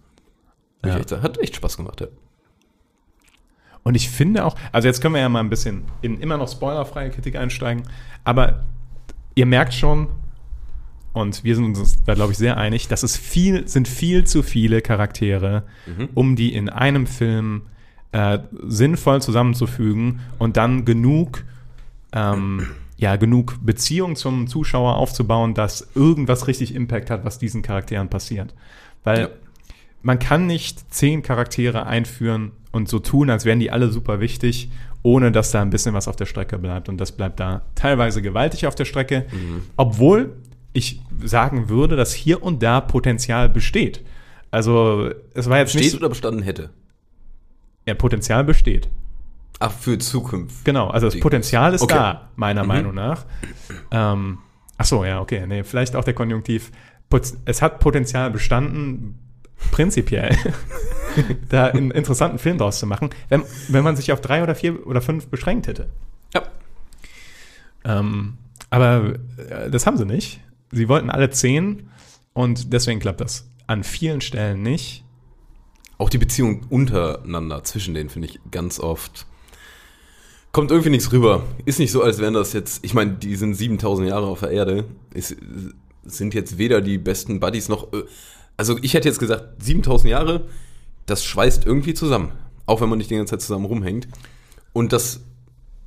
Ja. Echt, hat echt Spaß gemacht, ja. Und ich finde auch, also jetzt können wir ja mal ein bisschen in immer noch spoilerfreie Kritik einsteigen, aber ihr merkt schon, und wir sind uns da, glaube ich, sehr einig, dass es viel, sind viel zu viele Charaktere, um die in einem Film äh, sinnvoll zusammenzufügen und dann genug, ähm, ja, genug Beziehung zum Zuschauer aufzubauen, dass irgendwas richtig Impact hat, was diesen Charakteren passiert. Weil Ja. man kann nicht zehn Charaktere einführen und so tun, als wären die alle super wichtig, ohne dass da ein bisschen was auf der Strecke bleibt. Und das bleibt da teilweise gewaltig auf der Strecke, obwohl ich sagen würde, dass hier und da Potenzial besteht. Also es war jetzt Steht nicht, oder bestanden hätte. ja, Potenzial besteht. Ach, für Zukunft. Genau, also das Potenzial ist Okay. da, meiner Mhm. Meinung nach. Ähm, Ach so, ja, okay. Nee, vielleicht auch der Konjunktiv. Es hat Potenzial bestanden, prinzipiell, da einen interessanten Film draus zu machen, wenn, wenn man sich auf drei oder vier oder fünf beschränkt hätte. Ja. Ähm, aber äh, das haben sie nicht. Sie wollten alle zehn und deswegen klappt das an vielen Stellen nicht. Auch die Beziehung untereinander zwischen denen finde ich ganz oft. Kommt irgendwie nichts rüber. Ist nicht so, als wären das jetzt. Ich meine, die sind 7000 Jahre auf der Erde. Es sind jetzt weder die besten Buddies noch. Also, ich hätte jetzt gesagt, 7000 Jahre, das schweißt irgendwie zusammen. Auch wenn man nicht die ganze Zeit zusammen rumhängt. Und das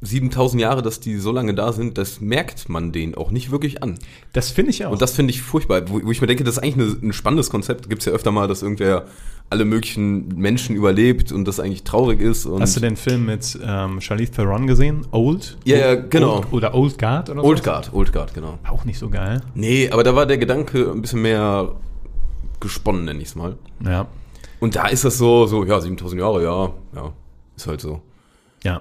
7000 Jahre, dass die so lange da sind, das merkt man denen auch nicht wirklich an. Das finde ich auch. Und das finde ich furchtbar, wo, wo ich mir denke, das ist eigentlich eine, ein spannendes Konzept. Gibt es ja öfter mal, dass irgendwer alle möglichen Menschen überlebt und das eigentlich traurig ist. Und Hast du den Film mit ähm, Charlize Theron gesehen? Old? Ja, ja, genau. Old, oder Old Guard oder so? Old Guard, Old Guard, genau. Auch nicht so geil. Nee, aber da war der Gedanke ein bisschen mehr gesponnen, nenne ich es mal. Ja. Und da ist das so, so, ja, 7000 Jahre, ja, ja, ist halt so. Ja.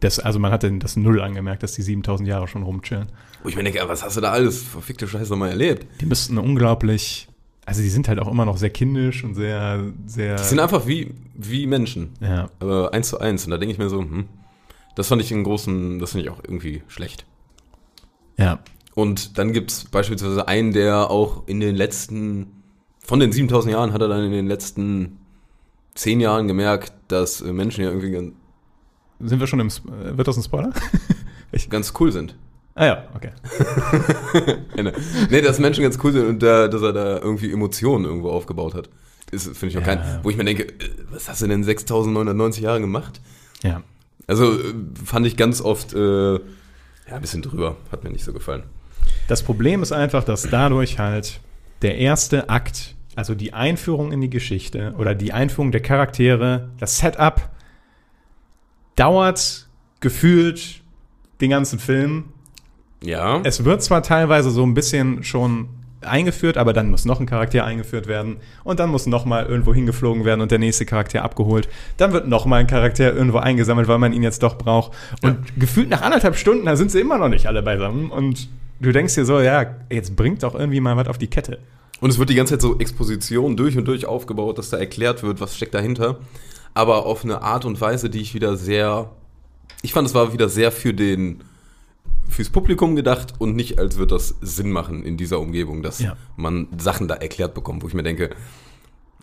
Das, also man hat denn das Null angemerkt, dass die 7000 Jahre schon rumchillen. Wo ich mir denke, was hast du da alles verfickte Scheiße nochmal erlebt? Die müssten unglaublich, also die sind halt auch immer noch sehr kindisch und sehr, sehr. Die sind einfach wie, wie Menschen, ja. aber eins zu eins. Und da denke ich mir so, hm, das fand ich einen großen, das finde ich auch irgendwie schlecht. Ja. Und dann gibt es beispielsweise einen, der auch in den letzten, von den 7000 Jahren hat er dann in den letzten 10 Jahren gemerkt, dass äh, Menschen ja irgendwie ganz, Sind wir schon im, Sp- äh, wird das ein Spoiler? ganz cool sind. ah ja, okay. nee, dass Menschen ganz cool sind und da, dass er da irgendwie Emotionen irgendwo aufgebaut hat. Ist, finde ich auch Ja. kein, wo ich mir denke, äh, was hast du denn in 6990 Jahren gemacht? Ja. Also fand ich ganz oft, äh, ja, ein bisschen drüber, hat mir nicht so gefallen. Das Problem ist einfach, dass dadurch halt der erste Akt, also die Einführung in die Geschichte oder die Einführung der Charaktere, das Setup, dauert gefühlt den ganzen Film. Ja, Es wird zwar teilweise so ein bisschen schon eingeführt, aber dann muss noch ein Charakter eingeführt werden und dann muss noch mal irgendwo hingeflogen werden und der nächste Charakter abgeholt. Dann wird noch mal ein Charakter irgendwo eingesammelt, weil man ihn jetzt doch braucht. Und gefühlt nach anderthalb Stunden, da sind sie immer noch nicht alle beisammen und du denkst dir so, ja, jetzt bringt doch irgendwie mal was auf die Kette. Und es wird die ganze Zeit so Exposition durch und durch aufgebaut, dass da erklärt wird, was steckt dahinter. Aber auf eine Art und Weise, die ich wieder sehr. Ich fand, es war wieder sehr für den. fürs Publikum gedacht und nicht, als wird das Sinn machen in dieser Umgebung, dass Ja. man Sachen da erklärt bekommt, wo ich mir denke,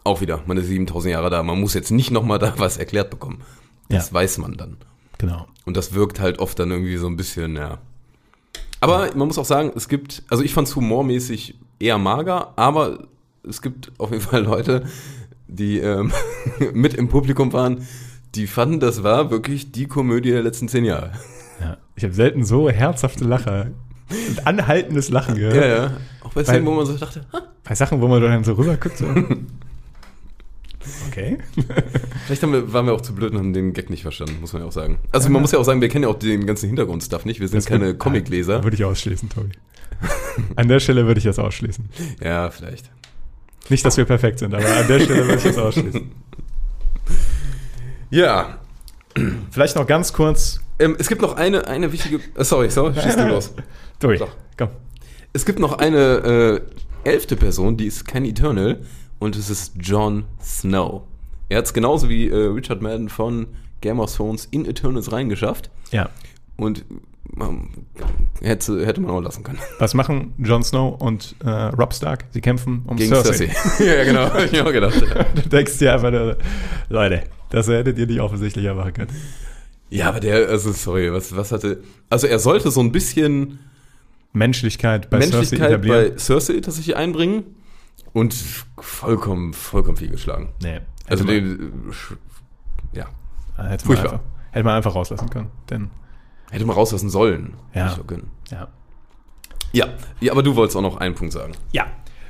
auch wieder, man ist 7000 Jahre da, man muss jetzt nicht nochmal da was erklärt bekommen. Das Ja. weiß man dann. Genau. Und das wirkt halt oft dann irgendwie so ein bisschen, ja. Aber man muss auch sagen, es gibt, also ich fand es humormäßig eher mager, aber es gibt auf jeden Fall Leute, die ähm, mit im Publikum waren, die fanden, das war wirklich die Komödie der letzten zehn Jahre. Ja. Ich habe selten so herzhafte Lacher und anhaltendes Lachen gehört. Ja, ja. Auch bei Szenen, Weil- wo man so dachte, ha, Bei Sachen, wo man dann so rüber guckt. So. Okay. vielleicht haben wir, waren wir auch zu blöd und haben den Gag nicht verstanden, muss man ja auch sagen. Also man muss ja auch sagen, wir kennen ja auch den ganzen Hintergrundstuff nicht, wir sind keine wird- Comicleser. Würde ich ausschließen, Tobi. An der Stelle würde ich das ausschließen. Ja, vielleicht. Nicht, dass wir perfekt sind, aber an der Stelle würde ich das ausschließen. Ja, Vielleicht noch ganz kurz. ähm, es gibt noch eine, eine wichtige, äh, sorry, sorry, schieß du los. Tobi, So. komm. Es gibt noch eine äh, elfte Person, die ist kein Eternal und es ist Jon Snow. Er hat es genauso wie äh, Richard Madden von Game of Thrones in Eternals reingeschafft Ja. und ähm, hätte, hätte man auch lassen können. Was machen Jon Snow und äh, Rob Stark? Sie kämpfen um Gegen Cersei. Cersei. ja, genau, hab ich mir auch gedacht. Du denkst dir einfach, nur, Leute, das hättet ihr nicht offensichtlicher machen können. Ja, aber der, also sorry, was, was hatte. Also er sollte so ein bisschen Menschlichkeit bei Cersei Menschlichkeit etablieren. bei Cersei tatsächlich einbringen und vollkommen, vollkommen viel geschlagen. nee. Also hätte den, ja, man, hätte, man furchtbar. einfach, hätte man einfach rauslassen können. Denn, hätte man rauslassen sollen. Ja. Ja. Ja, ja, aber du wolltest auch noch einen Punkt sagen. Ja.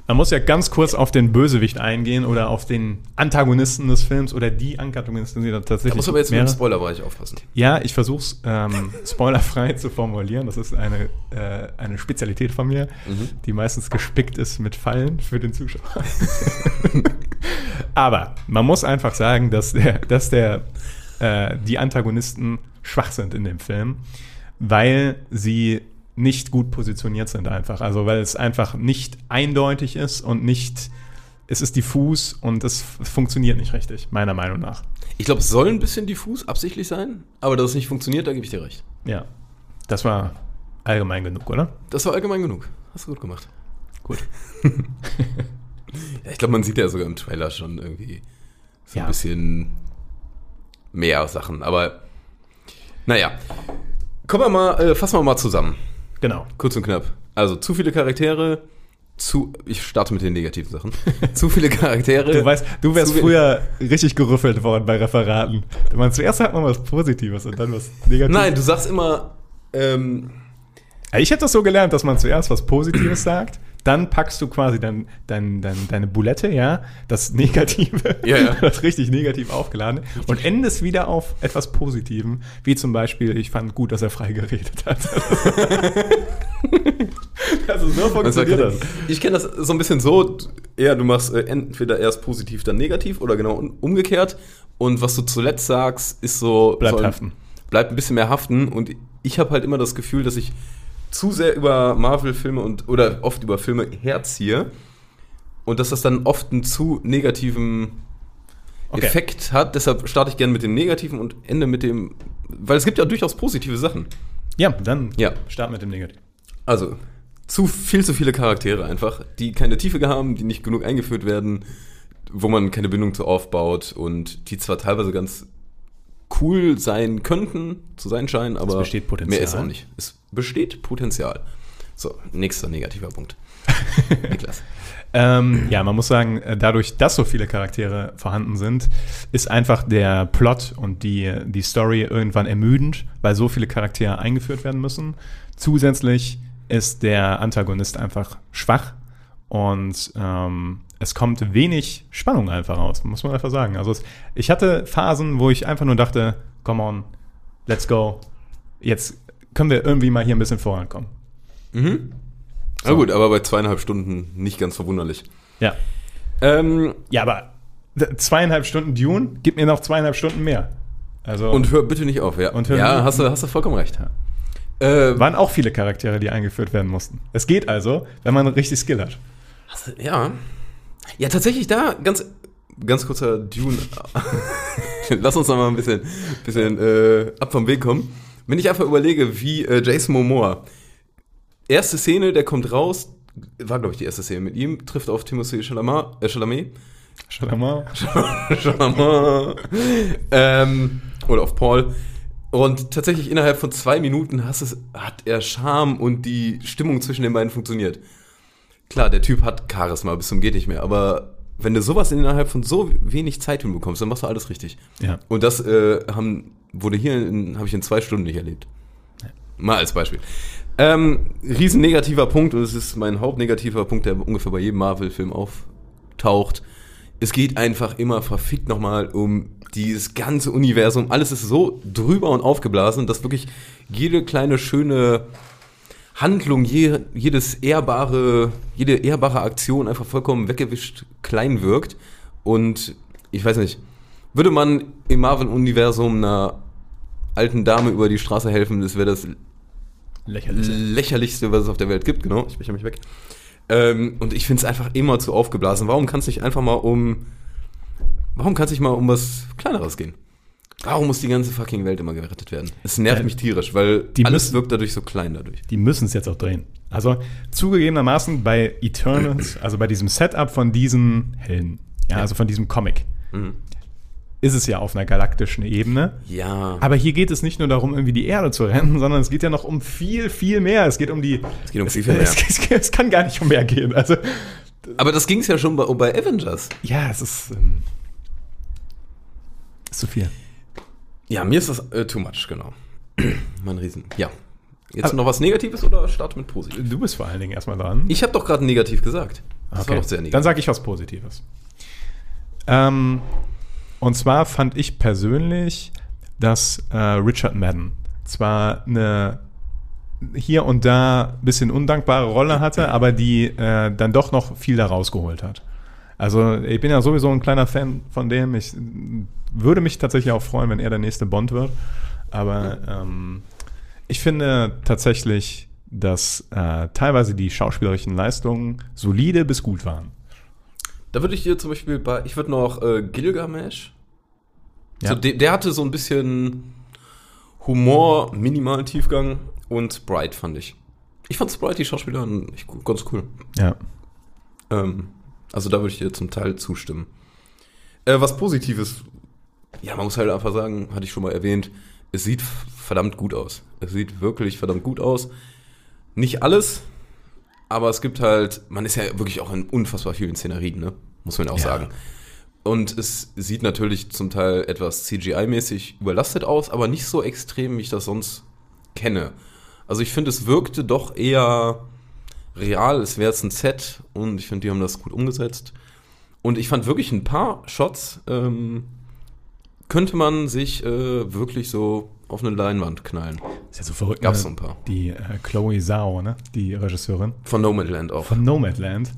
Man muss ja ganz kurz auf den Bösewicht eingehen oder auf den Antagonisten des Films oder die Antagonisten, die da Da tatsächlich. muss aber jetzt mit mehrere- dem Spoilerbereich aufpassen. Ja, ich versuche es ähm, spoilerfrei zu formulieren. Das ist eine, äh, eine Spezialität von mir, Mhm. die meistens gespickt ist mit Fallen für den Zuschauer. Aber man muss einfach sagen, dass, der, dass der, äh, die Antagonisten schwach sind in dem Film, weil sie nicht gut positioniert sind einfach. Also weil es einfach nicht eindeutig ist und nicht, es ist diffus und es funktioniert nicht richtig, meiner Meinung nach. Ich glaube, es soll ein bisschen diffus, absichtlich sein, aber dass es nicht funktioniert, da gebe ich dir recht. Ja, das war allgemein genug, oder? Das war allgemein genug. Hast du gut gemacht. Gut. Ja, ich glaube, man sieht ja sogar im Trailer schon irgendwie so Ja. ein bisschen mehr Sachen. Aber naja, kommen wir mal, äh, fassen wir mal zusammen. Genau. Kurz und knapp. Also zu viele Charaktere, zu. Ich starte mit den negativen Sachen. zu viele Charaktere. Du weißt, du wärst früher richtig gerüffelt worden bei Referaten. Man, zuerst hat man was Positives und dann was Negatives. Nein, du sagst immer. Ähm, Ich hätte das so gelernt, dass man zuerst was Positives sagt, dann packst du quasi dein, dein, dein, deine Bulette, ja, das Negative, Ja, ja. das richtig negativ aufgeladen und endest wieder auf etwas Positivem, wie zum Beispiel, ich fand gut, dass er frei geredet hat. also so funktioniert das. ich kenne das so ein bisschen so, eher du machst äh, entweder erst positiv, dann negativ oder genau um- umgekehrt. Und was du zuletzt sagst, ist so. Bleibt soll- haften. Bleibt ein bisschen mehr haften. Und ich habe halt immer das Gefühl, dass ich zu sehr über Marvel-Filme und oder oft über Filme herziehe. Und dass das dann oft einen zu negativen Okay. Effekt hat. Deshalb starte ich gerne mit dem Negativen und ende mit dem. Weil es gibt ja durchaus positive Sachen. Ja, dann Ja. start mit dem Negativ. Also, zu viel zu viele Charaktere einfach, die keine Tiefe haben, die nicht genug eingeführt werden, wo man keine Bindung zu aufbaut und die zwar teilweise ganz cool sein könnten, zu sein scheinen, aber besteht Potenzial. mehr ist auch nicht. Es besteht Potenzial. So, nächster negativer Punkt. Niklas. Ähm, ja, man muss sagen, äh, dadurch, dass so viele Charaktere vorhanden sind, ist einfach der Plot und die, die Story irgendwann ermüdend, weil so viele Charaktere eingeführt werden müssen. Zusätzlich ist der Antagonist einfach schwach und ähm, es kommt wenig Spannung einfach raus, muss man einfach sagen. Also es, ich hatte Phasen, wo ich einfach nur dachte, come on, let's go, jetzt können wir irgendwie mal hier ein bisschen vorankommen. Mhm. Na gut, aber bei zweieinhalb Stunden nicht ganz verwunderlich. Ja. Ähm, Ja, aber zweieinhalb Stunden Dune, gib mir noch zweieinhalb Stunden mehr. Also und hör bitte nicht auf, ja. Und hör ja, hast du, hast du vollkommen recht. Äh, waren auch viele Charaktere, die eingeführt werden mussten. Es geht also, wenn man richtig Skill hat. Ja. Ja, tatsächlich da, ganz, ganz kurzer Dune. Lass uns noch mal ein bisschen, bisschen äh, ab vom Weg kommen. Wenn ich einfach überlege, wie äh, Jason Momoa, erste Szene, der kommt raus, war glaube ich die erste Szene mit ihm, trifft auf Timothée Chalamet, äh, Chalamet, mal. Chalamet, ähm, oder auf Paul. Und tatsächlich innerhalb von zwei Minuten es, hat er Charme und die Stimmung zwischen den beiden funktioniert. Klar, der Typ hat Charisma bis zum geht nicht mehr, aber wenn du sowas innerhalb von so wenig Zeit hinbekommst, dann machst du alles richtig. Ja. Und das äh, haben, wurde hier, habe ich in zwei Stunden nicht erlebt. Mal als Beispiel. Ähm, riesen negativer Punkt, und es ist mein hauptnegativer Punkt, der ungefähr bei jedem Marvel-Film auftaucht. Es geht einfach immer verfickt nochmal um dieses ganze Universum. Alles ist so drüber und aufgeblasen, dass wirklich jede kleine schöne Handlung, je, jedes ehrbare, jede ehrbare Aktion einfach vollkommen weggewischt klein wirkt. Und ich weiß nicht, würde man im Marvel-Universum einer alten Dame über die Straße helfen, das wäre das Lächerlich. lächerlichste, was es auf der Welt gibt, genau. Ich spreche mich weg. Ähm, und ich finde es einfach immer zu aufgeblasen. Warum kann es nicht einfach mal um. Warum kann es nicht mal um was Kleineres gehen? Warum muss die ganze fucking Welt immer gerettet werden? Es nervt Ja, mich tierisch, weil die alles müssen- wirkt dadurch so klein dadurch. Die müssen es jetzt auch drehen. Also zugegebenermaßen bei Eternals, also bei diesem Setup von diesen Helden, ja, also von diesem Comic, Mhm. ist es ja auf einer galaktischen Ebene. Ja. Aber hier geht es nicht nur darum, irgendwie die Erde zu retten, sondern es geht ja noch um viel, viel mehr. Es geht um die. Es geht um viel, viel mehr. Es, es, es kann gar nicht um mehr gehen. Also, Aber das ging es ja schon bei, bei Avengers. ja, es ist. Ähm, ist zu viel. Ja, mir ist das äh, too much, genau. mein Riesen. Ja. Jetzt Aber- noch was Negatives oder start mit positiv? Du bist vor allen Dingen erstmal dran. Ich habe doch gerade negativ gesagt. Das war doch sehr Dann negativ. sage ich was Positives. Ähm, und zwar fand ich persönlich, dass äh, Richard Madden zwar eine hier und da ein bisschen undankbare Rolle hatte, aber die äh, dann doch noch viel da rausgeholt hat. Also ich bin ja sowieso ein kleiner Fan von dem. Ich würde mich tatsächlich auch freuen, wenn er der nächste Bond wird. Aber ähm, ich finde tatsächlich, dass äh, teilweise die schauspielerischen Leistungen solide bis gut waren. Da würde ich dir zum Beispiel bei, ich würde noch äh, Gilgamesh. Ja. So, der, der hatte so ein bisschen Humor, minimalen Tiefgang und Bright fand ich. Ich fand Sprite, die Schauspieler, echt gu- ganz cool. Ja. Ähm, also da würde ich dir zum Teil zustimmen. Äh, was Positives, ja, man muss halt einfach sagen, hatte ich schon mal erwähnt, es sieht verdammt gut aus. Es sieht wirklich verdammt gut aus. Nicht alles, aber es gibt halt, man ist ja wirklich auch in unfassbar vielen Szenerien, ne? Muss man auch Ja. sagen. Und es sieht natürlich zum Teil etwas CGI-mäßig überlastet aus, aber nicht so extrem, wie ich das sonst kenne. Also ich finde, es wirkte doch eher real, es wäre jetzt ein Set und ich finde, die haben das gut umgesetzt. Und ich fand wirklich ein paar Shots, ähm, könnte man sich äh, wirklich so auf eine Leinwand knallen. Ist ja so verrückt. Gab's ne? so ein paar. Die äh, Chloe Zhao, ne? Die Regisseurin Von Nomadland auch. von Nomadland.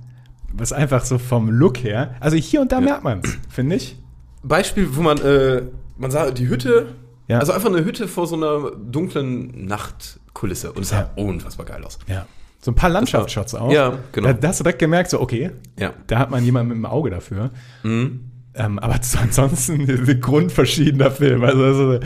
Was einfach so vom Look her, also hier und da merkt man es, finde ich. Beispiel, wo man, äh, man sah die Hütte, Ja. also einfach eine Hütte vor so einer dunklen Nachtkulisse und es sah Ja. unfassbar geil aus. Ja. So ein paar Landschaftsshots auch. Ja, genau. Da, da hast du direkt gemerkt, so, okay, Ja. da hat man jemanden mit dem Auge dafür. Mhm. Ähm, aber ansonsten grundverschiedener Film. Also, also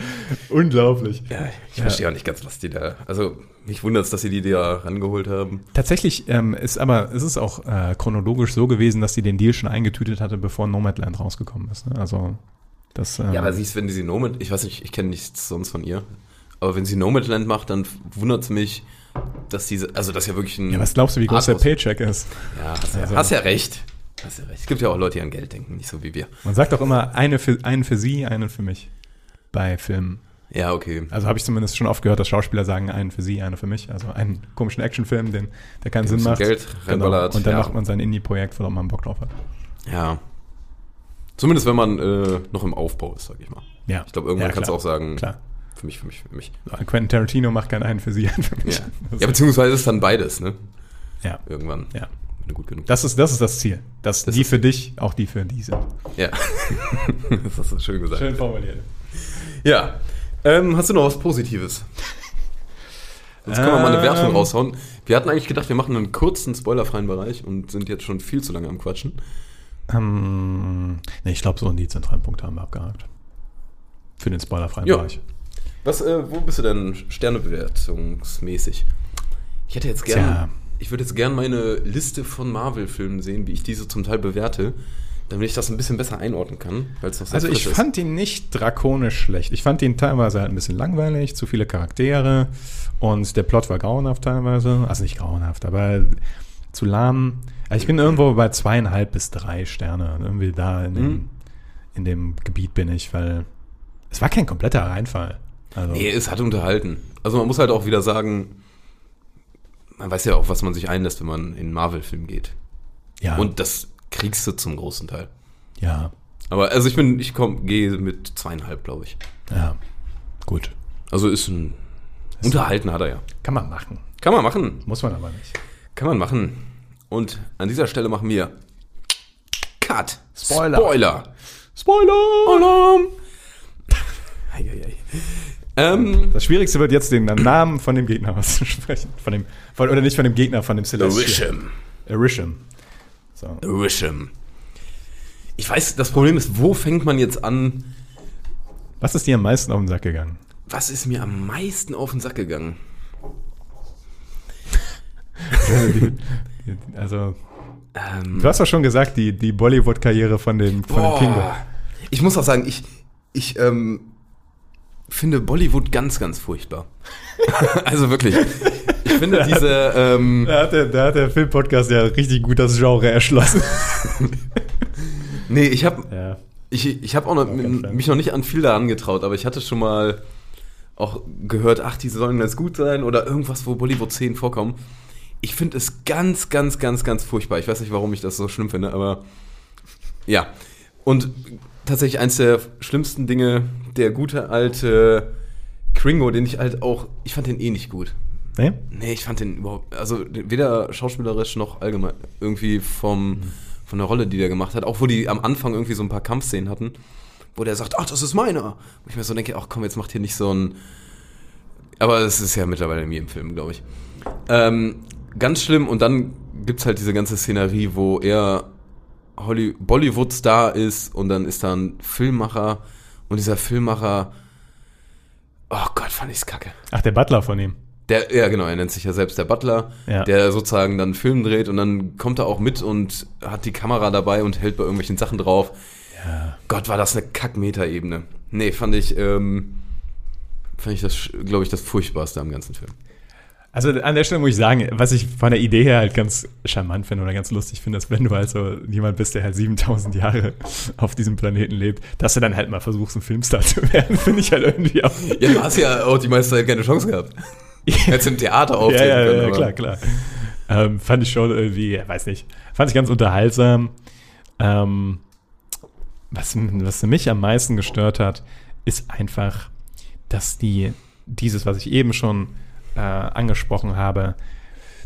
unglaublich. Ja, ich Ja. verstehe auch nicht ganz, was die da. Also, mich wundert es, dass sie die da rangeholt haben. Tatsächlich ähm, ist aber, es ist auch äh, chronologisch so gewesen, dass sie den Deal schon eingetütet hatte, bevor Nomadland rausgekommen ist. Ne? Also, das. Ähm, Ja, aber siehst, wenn sie Nomad, ich weiß nicht, ich kenne nichts sonst von ihr, aber wenn sie Nomadland macht, dann wundert es mich, dass diese, also das ist ja wirklich ein. ja, was glaubst du, wie groß der Arthouse- Paycheck ist? Ja, hast, ja, Also- hast ja recht. Hast ja recht. Es gibt ja auch Leute, die an Geld denken, nicht so wie wir. Man sagt auch immer, eine für, einen für sie, einen für mich. Bei Filmen. Ja, okay. Also habe ich zumindest schon oft gehört, dass Schauspieler sagen, einen für sie, einen für mich. Also einen komischen Actionfilm, den, der keinen Sinn macht. Geld genau. Und dann ja. macht man sein Indie-Projekt, worauf man Bock drauf hat. Ja. Zumindest wenn man äh, noch im Aufbau ist, sag ich mal. Ja. Ich glaube, irgendwann Ja, kannst du auch sagen, Klar. für mich, für mich, für mich. Quentin Tarantino macht keinen einen für sie, einen für mich. Ja, ja ist- beziehungsweise ist dann beides, ne? ja. Irgendwann. ja. Wenn du gut genug Das ist, das ist das Ziel. Dass Das die für dich, auch die für die sind. Ja. das hast du schön gesagt. formuliert. Ja. Ähm, hast du noch was Positives? Jetzt können wir mal eine Wertung Ähm. raushauen. Wir hatten eigentlich gedacht, wir machen einen kurzen, spoilerfreien Bereich und sind jetzt schon viel zu lange am Quatschen. Ähm, ne, ich glaube, so die zentralen Punkte haben wir abgehakt. Für den spoilerfreien Ja. Bereich. Was, äh, wo bist du denn sternebewertungsmäßig? Ich hätte jetzt gern, Tja. Ich würde jetzt gern meine Liste von Marvel-Filmen sehen, wie ich diese zum Teil bewerte, damit ich das ein bisschen besser einordnen kann, weil es noch sehr Also ich ist. fand ihn nicht drakonisch schlecht. Ich fand ihn teilweise halt ein bisschen langweilig, zu viele Charaktere und der Plot war grauenhaft teilweise. Also nicht grauenhaft, aber zu lahm. Also ich bin irgendwo bei zweieinhalb bis drei Sterne. Irgendwie da in dem, Mhm. in dem Gebiet bin ich, weil es war kein kompletter Reinfall. Also, Nee, es hat unterhalten. Also man muss halt auch wieder sagen, man weiß ja auch, was man sich einlässt, wenn man in einen Marvel-Film geht. ja, Und das kriegst du zum großen Teil. ja, Aber also ich bin, ich komm, gehe mit zweieinhalb, glaube ich. ja, gut. Also ist ein Unterhalten hat er ja. Kann man machen. Kann man machen. Muss man aber nicht. Kann man machen. Und an dieser Stelle machen wir Cut. Spoiler. Spoiler. Spoiler! Alarm. Ähm, Das Schwierigste wird jetzt den Namen von dem Gegner auszusprechen. Von dem, von, oder nicht von dem Gegner, von dem Celestial. Erisham. Erisham. So. Erisham. Ich weiß, das Problem ist, wo fängt man jetzt an? Was ist dir am meisten auf den Sack gegangen? Was ist mir am meisten auf den Sack gegangen? Also, Ähm, du hast doch schon gesagt, die, die Bollywood-Karriere von dem, von dem Kingo. Ich muss auch sagen, ich, ich ähm, finde Bollywood ganz, ganz furchtbar. also wirklich. Ich finde diese, ähm, Da hat, der, da hat der Filmpodcast ja richtig gut das Genre erschlossen. nee, ich habe ja. ich, ich hab auch noch, mich noch nicht an viel da angetraut, aber ich hatte schon mal auch gehört, ach, die sollen jetzt gut sein oder irgendwas, wo Bollywood-Szenen vorkommen. Ich finde es ganz, ganz, ganz, ganz furchtbar. Ich weiß nicht, warum ich das so schlimm finde, aber ja. Und tatsächlich eins der schlimmsten Dinge, der gute alte Kringo, den ich halt auch, ich fand den eh nicht gut. Nee? Nee, ich fand den überhaupt, also weder schauspielerisch noch allgemein irgendwie vom, von der Rolle, die der gemacht hat. Auch wo die am Anfang irgendwie so ein paar Kampfszenen hatten, wo der sagt, ach, das ist meiner. Wo ich mir so denke, ach komm, jetzt macht hier nicht so ein. Aber es ist ja mittlerweile in jedem Film, glaube ich. Ähm, ganz schlimm und dann gibt's halt diese ganze Szenerie, wo er Bollywood-Star ist und dann ist da ein Filmmacher und dieser Filmmacher, oh Gott, fand ich's kacke. Ach, der Butler von ihm. Der, ja genau, er nennt sich ja selbst der Butler, Ja. der sozusagen dann Film dreht und dann kommt er auch mit und hat die Kamera dabei und hält bei irgendwelchen Sachen drauf. Gott, war das eine Kack-Meta-Ebene. Nee, fand ich, ähm, fand ich das, glaube ich, das Furchtbarste am ganzen Film. Also an der Stelle muss ich sagen, was ich von der Idee her halt ganz charmant finde oder ganz lustig finde, ist, wenn du halt so jemand bist, der halt 7000 Jahre auf diesem Planeten lebt, dass du dann halt mal versuchst, ein Filmstar zu werden, finde ich halt irgendwie auch. Ja, du hast ja auch die meiste Zeit keine Chance gehabt. Jetzt im Theater ja, auftreten ja, können. ja, klar, klar. Ähm, fand ich schon irgendwie, weiß nicht, fand ich ganz unterhaltsam. Ähm, was, was mich am meisten gestört hat, ist einfach, dass die, dieses, was ich eben schon äh, angesprochen habe,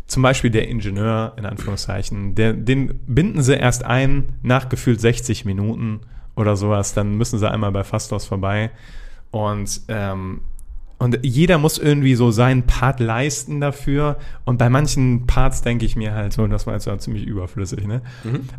zum Beispiel der Ingenieur, in Anführungszeichen, der, den binden sie erst ein nach gefühlt 60 Minuten oder sowas, dann müssen sie einmal bei Fastos vorbei und ähm, und jeder muss irgendwie so seinen Part leisten dafür. Und bei manchen Parts denke ich mir halt so, das war jetzt ja ziemlich überflüssig, ne?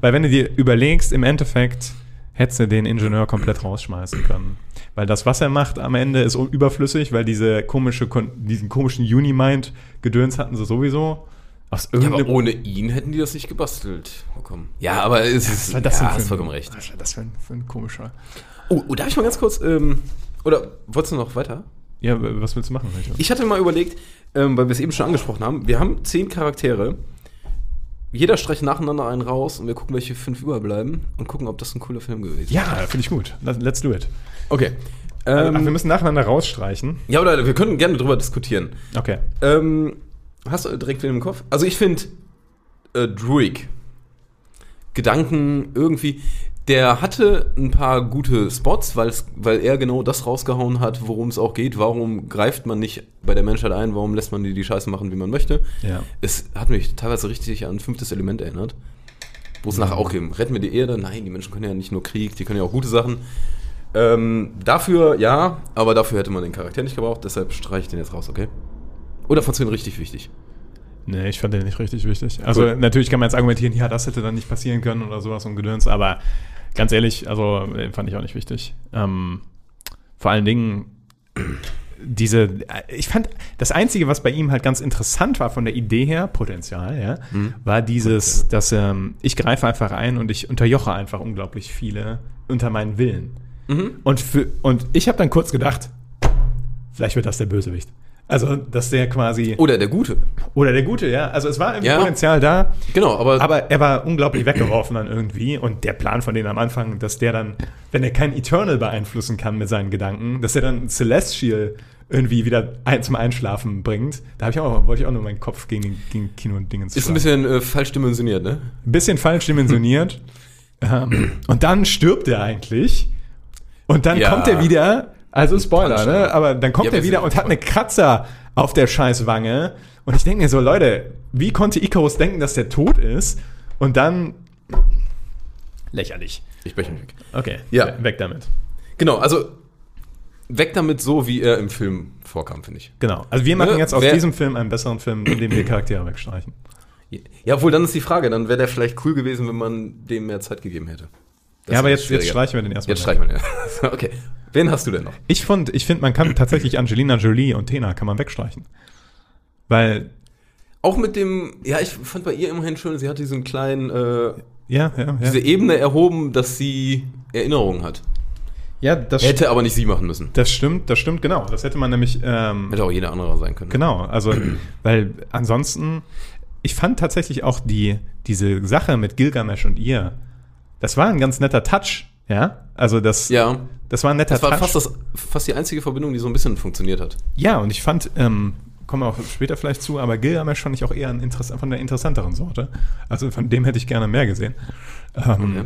Weil wenn du dir überlegst, im Endeffekt hättest du den Ingenieur komplett rausschmeißen können. Weil das, was er macht am Ende, ist überflüssig, weil diese komische, diesen komischen Unimind-Gedöns hatten sie sowieso. Aus Ja, aber ohne ihn hätten die das nicht gebastelt bekommen. Ja, aber es ist, war das ja, hast ein- vollkommen recht. Was war das für ein, für ein komischer? Oh, oh, darf ich mal ganz kurz, ähm, oder wolltest du noch weiter? Ja, was willst du machen? Ich hatte mal überlegt, ähm, weil wir es eben schon angesprochen haben, wir haben zehn Charaktere. Jeder streicht nacheinander einen raus und wir gucken, welche fünf überbleiben und gucken, ob das ein cooler Film gewesen ist. Ja, finde ich gut. Let- Let's do it. Okay. Ähm, Ähm, wir müssen nacheinander rausstreichen. ja, oder wir können gerne drüber diskutieren. Okay. Ähm, hast du direkt Film im Kopf? Also ich finde äh, Druig Gedanken irgendwie, der hatte ein paar gute Spots, weil er genau das rausgehauen hat, worum es auch geht. Warum greift man nicht bei der Menschheit ein? Warum lässt man die die Scheiße machen, wie man möchte? Ja. Es hat mich teilweise richtig an fünftes Element erinnert. Wo es nachher auch ging, retten wir die Erde? Nein, die Menschen können ja nicht nur Krieg, die können ja auch gute Sachen. Ähm, dafür ja, aber dafür hätte man den Charakter nicht gebraucht, deshalb streiche ich den jetzt raus, okay? Oder fandst du ihn richtig wichtig? Nee, ich fand den nicht richtig wichtig. Also Gut. natürlich kann man jetzt argumentieren, ja, das hätte dann nicht passieren können oder sowas und Gedöns, aber ganz ehrlich, also äh, fand ich auch nicht wichtig. Ähm, vor allen Dingen diese, ich fand, das Einzige, was bei ihm halt ganz interessant war von der Idee her, Potenzial, ja, war dieses, dass ähm, ich greife einfach ein und ich unterjoche einfach unglaublich viele unter meinen Willen. Und, für, und ich habe dann kurz gedacht, vielleicht wird das der Bösewicht. Also, dass der quasi. Oder der Gute. Oder der Gute, ja. Also es war irgendwie Ja. Potenzial da, Genau, aber, aber er war unglaublich weggeworfen dann irgendwie. Und der Plan von denen am Anfang, dass der dann, wenn er kein Eternal beeinflussen kann mit seinen Gedanken, dass er dann Celestial irgendwie wieder ein, zum Einschlafen bringt, da habe ich auch, wollte ich auch nur meinen Kopf gegen, gegen Kino und Dingens ist ein bisschen äh, falsch dimensioniert, ne? ein bisschen falsch dimensioniert. ähm, und dann stirbt er eigentlich. Und dann Ja. kommt er wieder, also Spoiler, ne? Aber dann kommt Ja, er wieder und hat eine Kratzer auf der scheiß Wange. Und ich denke mir so, Leute, wie konnte Icarus denken, dass der tot ist? Und dann. Lächerlich. Ich breche mich weg. Okay, Ja. we- weg damit. Genau, also weg damit so, wie er im Film vorkam, finde ich. Genau. Also wir machen Ne, jetzt aus wer- diesem Film einen besseren Film, in dem wir Charaktere wegstreichen. Ja, obwohl dann ist die Frage, dann wäre der vielleicht cool gewesen, wenn man dem mehr Zeit gegeben hätte. Das ja, aber jetzt, jetzt streichen wir den erstmal. Jetzt streichen wir den. okay. Wen hast du denn noch? Ich finde, ich find, man kann tatsächlich Angelina Jolie und Tena kann man wegstreichen. Weil Auch mit dem, ja, ich fand bei ihr immerhin schön, sie hat diesen kleinen, äh, Ja, ja, ja. diese Ebene erhoben, dass sie Erinnerungen hat. ja, das, Hätte aber nicht sie machen müssen. das stimmt, das stimmt, genau. Das hätte man nämlich, ähm, Hätte auch jeder andere sein können. genau, also, weil ansonsten, ich fand tatsächlich auch die, diese Sache mit Gilgamesh und ihr, das war ein ganz netter Touch, ja? Also das, Ja, das war ein netter das war Touch. fast, das, fast die einzige Verbindung, die so ein bisschen funktioniert hat. Ja, und ich fand, ähm, kommen wir auch später vielleicht zu, aber Gilgamesh fand ich auch eher ein von der interessanteren Sorte. Also von dem hätte ich gerne mehr gesehen. Ähm, Okay.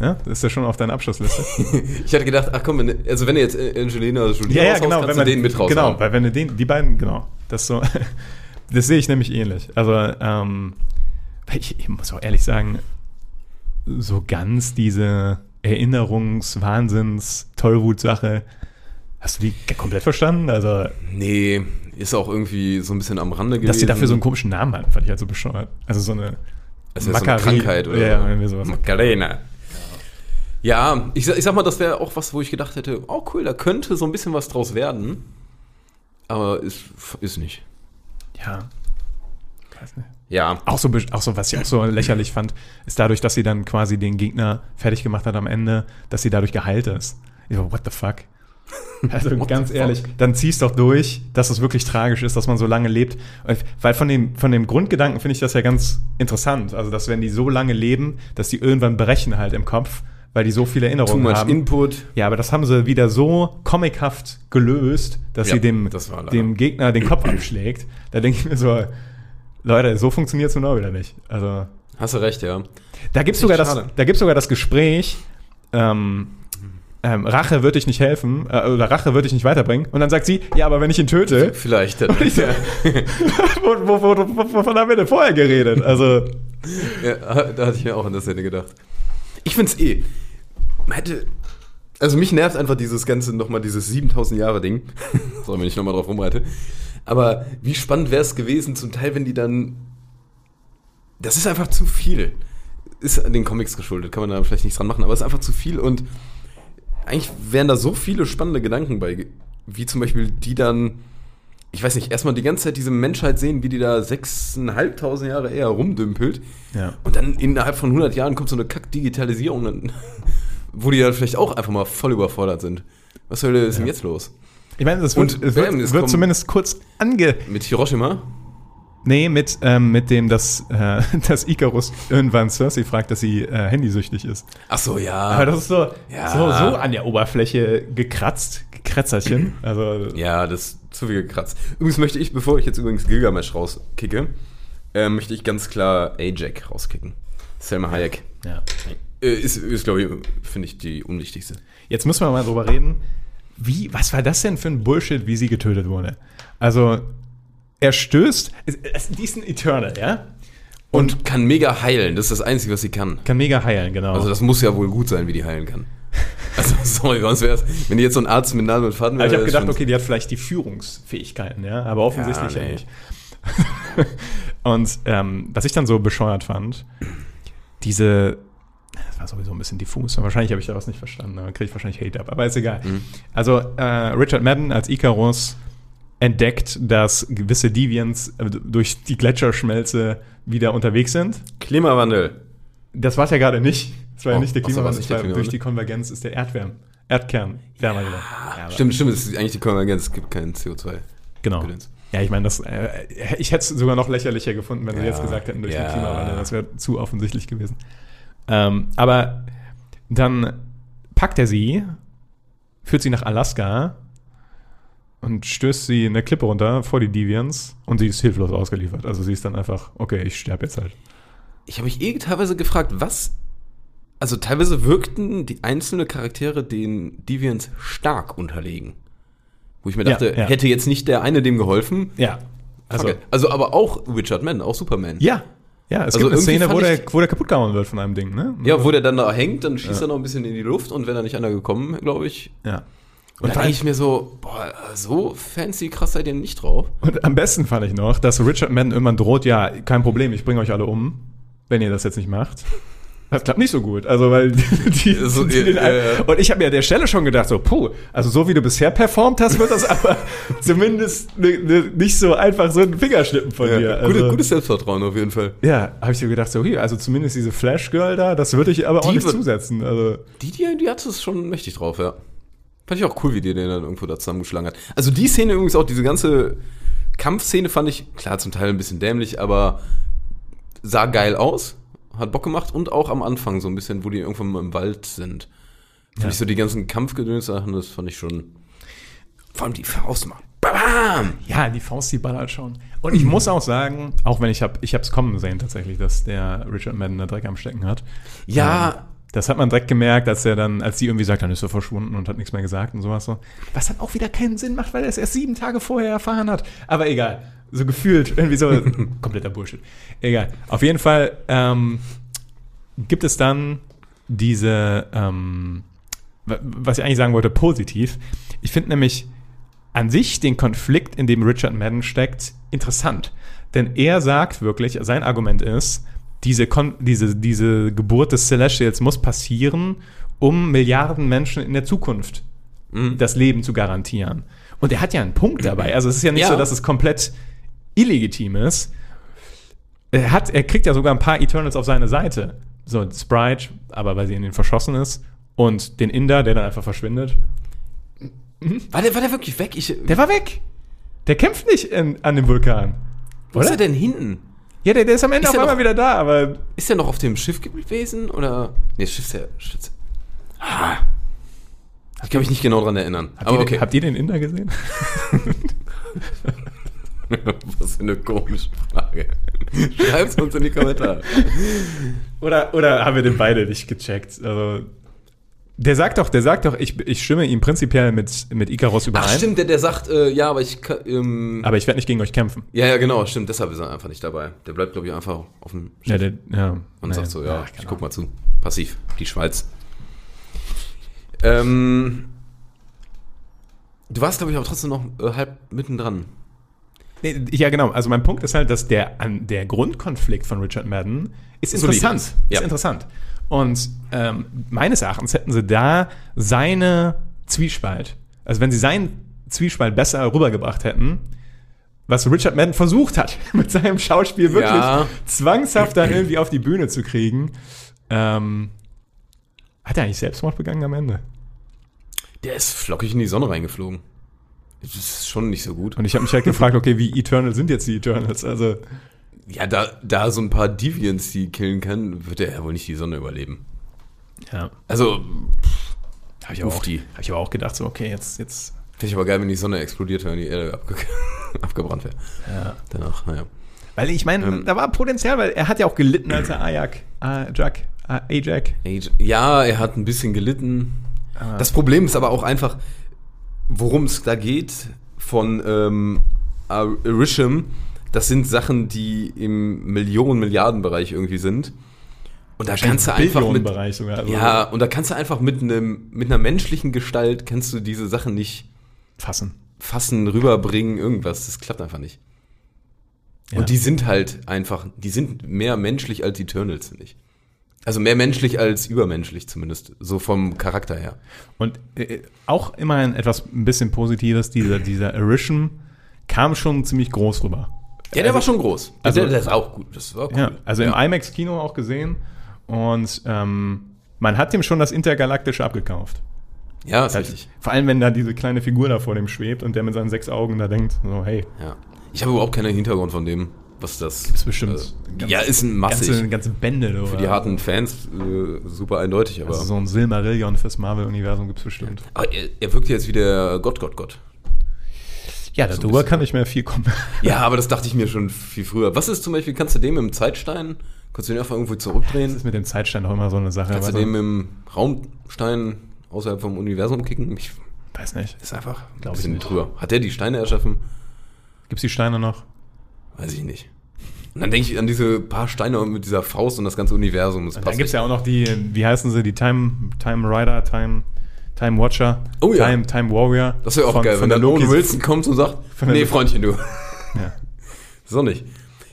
Ja, das ist ja schon auf deiner Abschlussliste. Ich hatte gedacht, ach komm, wenn, also wenn du jetzt Angelina Jolie ja, ja, genau. kannst Wenn du man, den mit raushauen. Genau, weil wenn du den, die beiden, genau, das so, das sehe ich nämlich ähnlich. Also, ähm, ich, ich muss auch ehrlich sagen, so ganz diese Erinnerungs-Wahnsinns-Tollwut-Sache, hast du die komplett verstanden? Also, Nee, ist auch irgendwie so ein bisschen am Rande gewesen. Dass die dafür so einen komischen Namen hatten, fand ich halt so bescheuert. Also so eine ist ja so eine Krankheit oder Ja, irgendwie sowas. Macarena. Ja, ich, ich sag mal, das wäre auch was, wo ich gedacht hätte, oh cool, da könnte so ein bisschen was draus werden. Aber ist, ist nicht. Ja. Ja, Auch so, auch so, was ich auch so lächerlich fand, ist dadurch, dass sie dann quasi den Gegner fertig gemacht hat am Ende, dass sie dadurch geheilt ist. Ich so, what the fuck? Also ganz ehrlich, fuck? dann ziehst doch durch, dass es wirklich tragisch ist, dass man so lange lebt. Weil von dem, von dem Grundgedanken finde ich das ja ganz interessant. Also, dass wenn die so lange leben, dass die irgendwann brechen halt im Kopf, weil die so viele too Erinnerungen much haben. input. Ja, aber das haben sie wieder so comichaft gelöst, dass Ja, sie dem, dem Gegner den Kopf abschlägt. Da denke ich mir so, Leute, so funktioniert es nun auch wieder nicht. Also, Hast du recht, ja. da gibt es sogar, das- da gibt's sogar das Gespräch, ähm, ähm, Rache wird dich nicht helfen, äh, oder Rache wird dich nicht weiterbringen. Und dann sagt sie, ja, aber wenn ich ihn töte, Vielleicht. ich so- wo, wo, wo, wo, wovon haben wir denn vorher geredet? Also, Ja, da hatte ich mir auch an das Ende gedacht. Ich find's eh. Man hätte. Also mich nervt einfach dieses ganze nochmal dieses 7000 Jahre Ding. Sorry, wenn ich nochmal drauf rumreite. Aber wie spannend wäre es gewesen, zum Teil, wenn die dann. Das ist einfach zu viel. Ist an den Comics geschuldet, kann man da vielleicht nichts dran machen, aber es ist einfach zu viel und eigentlich wären da so viele spannende Gedanken bei, wie zum Beispiel die dann, ich weiß nicht, erstmal die ganze Zeit diese Menschheit sehen, wie die da 6.500 Jahre eher rumdümpelt. ja. Und dann innerhalb von 100 Jahren kommt so eine Kack-Digitalisierung, wo die dann vielleicht auch einfach mal voll überfordert sind. Was soll ist denn jetzt los? Ich meine, es wird, wird, bam, wird kommen- zumindest kurz ange... Mit Hiroshima? Nee, mit, ähm, mit dem, dass, äh, dass Icarus irgendwann Cersei fragt, dass sie äh, handysüchtig ist. Ach so, ja. Aber das ist so, Ja. so, so an der Oberfläche gekratzt, gekrätzerchen. Also, Ja, das ist zu viel gekratzt. Übrigens möchte ich, bevor ich jetzt übrigens Gilgamesh rauskicke, äh, möchte ich ganz klar Ajak rauskicken. Selma Hayek. ja. Äh, ist, ist glaube ich, finde ich, die unwichtigste. Jetzt müssen wir mal drüber reden. Wie, was war das denn für ein Bullshit, wie sie getötet wurde? Also, er stößt, die ist ein Eternal, ja? Und, kann mega heilen. Das ist das Einzige, was sie kann. Kann mega heilen, genau. Also das muss ja wohl gut sein, wie die heilen kann. Also sorry, sonst wäre es, wenn die jetzt so ein Arzt mit Nadel und Faden also ich habe wäre, gedacht, okay, die hat vielleicht die Führungsfähigkeiten, ja, aber offensichtlich Ja, ja, nee. nicht. Und ähm, was ich dann so bescheuert fand, diese, das war sowieso ein bisschen diffus, wahrscheinlich habe ich da was nicht verstanden, da kriege ich wahrscheinlich Hate ab, aber ist egal. Mhm. Also äh, Richard Madden als Icarus entdeckt, dass gewisse Deviants äh, durch die Gletscherschmelze wieder unterwegs sind. Klimawandel. Das war es ja gerade nicht. Das war ja Oh, nicht der Klimawandel, nicht der war durch Klimawandel? die Konvergenz ist der Erdwärm, Erdkern wärmer geworden. Ja, aber- Stimmt, stimmt, das ist eigentlich die Konvergenz, es gibt kein CO2. Genau. Gedöns. Ja, ich meine, das, äh, ich hätte es sogar noch lächerlicher gefunden, wenn sie Ja, jetzt gesagt hätten, durch ja. den Klimawandel. Das wäre zu offensichtlich gewesen. Ähm, aber dann packt er sie, führt sie nach Alaska und stößt sie eine Klippe runter vor die Deviants und sie ist hilflos ausgeliefert. Also sie ist dann einfach, okay, ich sterbe jetzt halt. Ich habe mich eh teilweise gefragt, was. Also teilweise wirkten die einzelnen Charaktere den Deviants stark unterlegen. Wo ich mir Ja, dachte, ja. hätte jetzt nicht der eine dem geholfen? Ja. Also, Also, also aber auch Richard Mann, auch Superman. ja. Ja, es Also gibt eine Szene, wo der, wo der kaputt gehauen wird von einem Ding, ne? Ja, wo der dann da hängt, dann schießt er noch ein bisschen in die Luft und wäre da nicht einer gekommen, glaube ich. ja. Und da denke ich mir so, boah, so fancy krass seid ihr nicht drauf. Und am besten fand ich noch, dass Richard Madden irgendwann droht, ja, kein Problem, ich bringe euch alle um, wenn ihr das jetzt nicht macht. Das klappt nicht so gut. Also, weil die, So, die den, äh. Und ich habe mir an der Stelle schon gedacht, so, puh, also so wie du bisher performt hast, wird das aber zumindest ne, ne, nicht so einfach so ein Fingerschnippen von dir. Ja, Also, gute, gutes Selbstvertrauen auf jeden Fall. ja, habe ich so gedacht, so, hier, also zumindest diese Flash Girl da, das würde ich aber auch Die nicht wird- zusetzen. Also, Die, die, die hat es schon mächtig drauf, ja. Fand ich auch cool, wie die den dann irgendwo da zusammengeschlagen hat. Also die Szene übrigens auch, diese ganze Kampfszene fand ich, klar, zum Teil ein bisschen dämlich, aber sah geil aus, hat Bock gemacht und auch am Anfang so ein bisschen, wo die irgendwann mal im Wald sind. Fand Ja. ich so die ganzen Kampfgedöns-Sachen, das fand ich schon. Vor allem die Faust mal. Bam! Ja, die Faust, die ballert schon. Und ich muss auch sagen, auch wenn ich habe ich es kommen sehen tatsächlich, dass der Richard Madden da Dreck am Stecken hat. Ja. Ähm, das hat man direkt gemerkt, als er dann, als die irgendwie sagt, dann ist er verschwunden und hat nichts mehr gesagt und sowas so. Was dann auch wieder keinen Sinn macht, weil er es erst sieben Tage vorher erfahren hat. Aber egal. So gefühlt, irgendwie so kompletter Bullshit. Egal. Auf jeden Fall ähm, gibt es dann diese, ähm, wa- was ich eigentlich sagen wollte, positiv. Ich finde nämlich, an sich den Konflikt, in dem Richard Madden steckt, interessant. Denn er sagt wirklich, sein Argument ist, diese, Kon diese, diese Geburt des Celestials muss passieren, um Milliarden Menschen in der Zukunft das Leben zu garantieren. Und er hat ja einen Punkt dabei. Also es ist ja nicht Ja. so, dass es komplett illegitim ist. Er, hat, er kriegt ja sogar ein paar Eternals auf seine Seite. So Sprite, aber weil sie in ihn verschossen ist. Und den Inder, der dann einfach verschwindet. War der, war der wirklich weg? Ich, Der war weg. Der kämpft nicht in, an dem Vulkan. wo ist oder? er denn hinten? Ja, der, der ist am Ende Ist auf einmal noch- wieder da, aber Ist er noch auf dem Schiff gewesen? Oder. Nee, Schiff ist ja. Schiff. Ah. Ich kann mich nicht genau dran erinnern. habt, Aber ihr, okay. habt ihr den Inder gesehen? Was für eine komische Frage. Schreib's uns in die Kommentare. Oder, oder haben wir den beide nicht gecheckt? Also, der sagt doch, der sagt doch, ich, ich stimme ihm prinzipiell mit, mit Icarus überein. Ach, stimmt, der, der sagt, äh, ja, aber ich. Ähm, Aber ich werde nicht gegen euch kämpfen. ja, ja, genau, stimmt. Deshalb ist er einfach nicht dabei. Der bleibt, glaube ich, einfach auf dem Schiff Ja, der, ja. und nee. sagt so, ja, Ach, ich keine guck mal zu. Passiv. Die Schweiz. Ähm. Du warst, glaube ich, aber trotzdem noch äh, halb mittendran. Nee, ja, genau. Also mein Punkt ist halt, dass der, an, der Grundkonflikt von Richard Madden ist Solide interessant. ist. Ist Ja. interessant. Und ähm, meines Erachtens hätten sie da seine Zwiespalt, also wenn sie seinen Zwiespalt besser rübergebracht hätten, was Richard Madden versucht hat, mit seinem Schauspiel wirklich Ja. zwangshaft dann irgendwie auf die Bühne zu kriegen, ähm, hat er eigentlich Selbstmord begangen am Ende? Der ist flockig in die Sonne reingeflogen. Das ist schon nicht so gut. Und ich habe mich halt gefragt, okay, wie eternal sind jetzt die Eternals? Also, Ja, da, da so ein paar Deviants die killen kann, wird er ja wohl nicht die Sonne überleben. ja. Also, Habe ich, auch- hab ich aber auch gedacht, so, okay, jetzt, jetzt Finde ich aber geil, wenn die Sonne explodiert wäre und die Erde abge abgebrannt wäre. Ja. Danach, naja. Weil ich meine, Ähm. da war Potenzial, weil er hat ja auch gelitten, als er Ajak, Ajak, Ajak. Ja, er hat ein bisschen gelitten. Das Problem ist aber auch einfach, worum es da geht von ähm, Arisham, das sind Sachen, die im Millionen-Milliarden-Bereich irgendwie sind. Und da kannst du einfach mit, sogar. Also ja, und da kannst du einfach mit einem, mit einer menschlichen Gestalt kannst du diese Sachen nicht fassen. fassen, rüberbringen, irgendwas. Das klappt einfach nicht. Ja. Und die sind halt einfach, die sind mehr menschlich als Eternals, finde ich. Also mehr menschlich als übermenschlich zumindest, so vom Charakter her. Und äh, auch immerhin etwas ein bisschen Positives, dieser, dieser Erisham kam schon ziemlich groß rüber. Ja, der war schon groß. also- der, der ist auch gut. Das war cool. Ja, also im IMAX-Kino auch gesehen. Und ähm, man hat dem schon das Intergalaktische abgekauft. ja ist richtig. vor allem, wenn da diese kleine Figur da vor dem schwebt und der mit seinen sechs Augen da denkt, so, hey, Ja. Ich habe überhaupt keinen Hintergrund von dem, was das ist bestimmt Äh, ganz- ja, ist ein massig. ganze, ganze Bände. du, Für die oder? harten Fans äh, super eindeutig, aber, Also so ein Silmarillion fürs Marvel-Universum gibt es bestimmt. aber er, er wirkt jetzt wie der Gott, Gott, Gott. Ja, So ein darüber kann nicht mehr viel kommen. Ja, aber das dachte ich mir schon viel früher. Was ist zum Beispiel, kannst du dem im Zeitstein, kannst du den einfach irgendwo Das zurückdrehen? ist mit dem Zeitstein auch immer so eine Sache. Kannst du den im Raumstein außerhalb vom Universum kicken? Ich weiß nicht. ist einfach ein Glaub ich bisschen drüber. Hat der die Steine erschaffen? Gibt es die Steine noch? Weiß ich nicht. Und dann denke ich an diese paar Steine mit dieser Faust und das ganze Universum. Das Und dann gibt es ja auch noch die, wie heißen sie, die Time, Time Rider, Time, Time Watcher, Oh ja. Time, Time Warrior. Das wäre auch von- geil, von wenn der Lokis- Wilson kommt und sagt, nee, Freundchen, du. Ja. So nicht.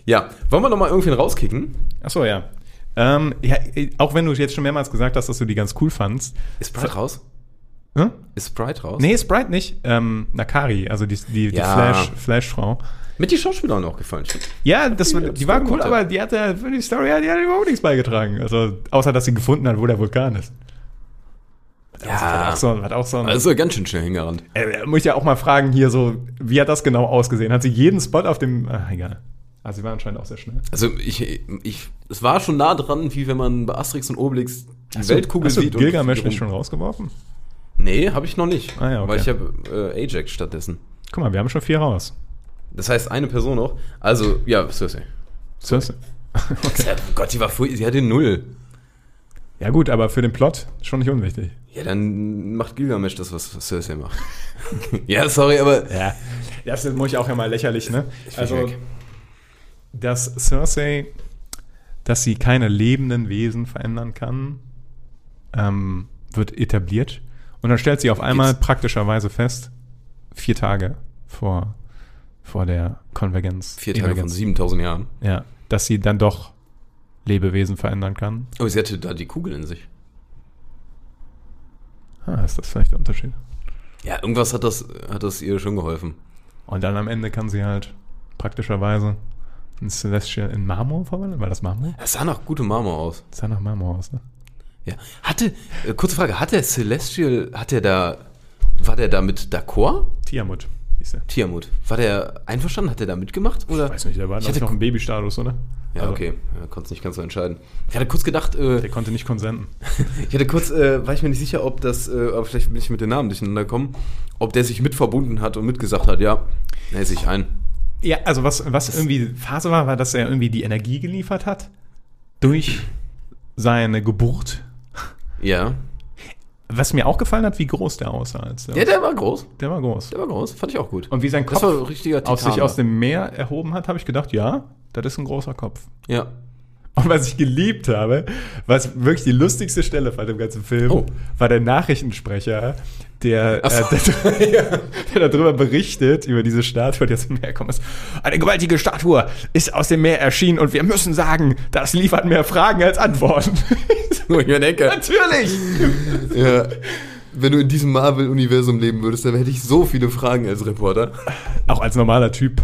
Ja, wollen wir nochmal irgendwen rauskicken? Achso, ja. Ähm, ja. Auch wenn du jetzt schon mehrmals gesagt hast, dass du die ganz cool fandst. Ist Sprite raus? Hm? Ist Sprite raus? Nee, Sprite nicht. Ähm, Nakari, also die, die, die Ja. Flash, Flash-Frau. Mit die Schauspielerin auch gefallen. Ja, das, Ja, die war cool, aber die hatte für die Story die hat überhaupt nichts beigetragen. Also, außer dass sie gefunden hat, wo der Vulkan ist. Ja. Hat auch so, hat auch so ein, Also ganz schön schnell hingerannt. äh, muss ich ja auch mal fragen hier so, wie hat das genau ausgesehen? Hat sie jeden Spot auf dem, ah, egal. Also sie war anscheinend auch sehr schnell. Also ich, ich, es war schon nah dran, wie wenn man bei Asterix und Obelix die Hast du- Weltkugel hast du sieht. Gilgamesh und nicht schon rausgeworfen? Nee, habe ich noch nicht. Ah ja, okay. Weil ich habe äh, Ajax stattdessen. Guck mal, wir haben schon vier raus. Das heißt, eine Person noch. Also, ja, Cersei. Cersei. Ja, Gott, die war furchtbar. Sie hatte null. Ja gut, aber für den Plot schon nicht unwichtig. Ja, dann macht Gilgamesh das, was Cersei macht. ja, sorry, aber. Ja, das muss ich auch ja mal lächerlich, ne? Also, dass Cersei, dass sie keine lebenden Wesen verändern kann, ähm, wird etabliert. Und dann stellt sie auf einmal Gibt's- praktischerweise fest, vier Tage vor, vor der Konvergenz. Vier Tage von Emergenz. 7000 Jahren. Ja, dass sie dann doch Lebewesen verändern kann. Aber sie hatte da die Kugel in sich. Ah, ist das vielleicht der Unterschied? Ja, irgendwas hat das, hat das ihr schon geholfen. Und dann am Ende kann sie halt praktischerweise ein Celestial in Marmor verwandeln. War das Marmor? Es sah nach gutem Marmor aus. Das sah nach Marmor aus, ne? Ja. Hatte, äh, kurze Frage, hat der Celestial, hat der da, war der da mit d'accord? Tiamut. Tiamut. War der einverstanden? Hat der da mitgemacht? Oder? Ich weiß nicht, der war Ich hatte noch im Babystatus, oder? Ja, Also, okay. Ja, konnte es nicht ganz so entscheiden. Ich hatte kurz gedacht, äh, Der konnte nicht konsenten. ich hatte kurz, äh, war ich mir nicht sicher, ob das, äh, aber vielleicht bin ich mit den Namen durcheinander gekommen, ob der sich mit verbunden hat und mitgesagt hat, ja, er sich ein. Ja, also was, was irgendwie Phase war, war, dass er irgendwie die Energie geliefert hat durch seine Geburt. Ja. Was mir auch gefallen hat, wie groß der aussah. Als der, Ja, der war groß. der war groß. Der war groß. Fand ich auch gut. Und wie sein Kopf aus sich aus dem Meer erhoben hat, habe ich gedacht, ja, das ist ein großer Kopf. Ja. Und was ich geliebt habe, was wirklich die lustigste Stelle von dem ganzen Film, Oh. war der Nachrichtensprecher, der, so. äh, der, der darüber berichtet, über diese Statue, die aus dem Meer kommt. Eine gewaltige Statue ist aus dem Meer erschienen und wir müssen sagen, das liefert mehr Fragen als Antworten. Wo ich mir denke, Natürlich! ja, wenn du in diesem Marvel-Universum leben würdest, dann hätte ich so viele Fragen als Reporter. Auch als normaler Typ.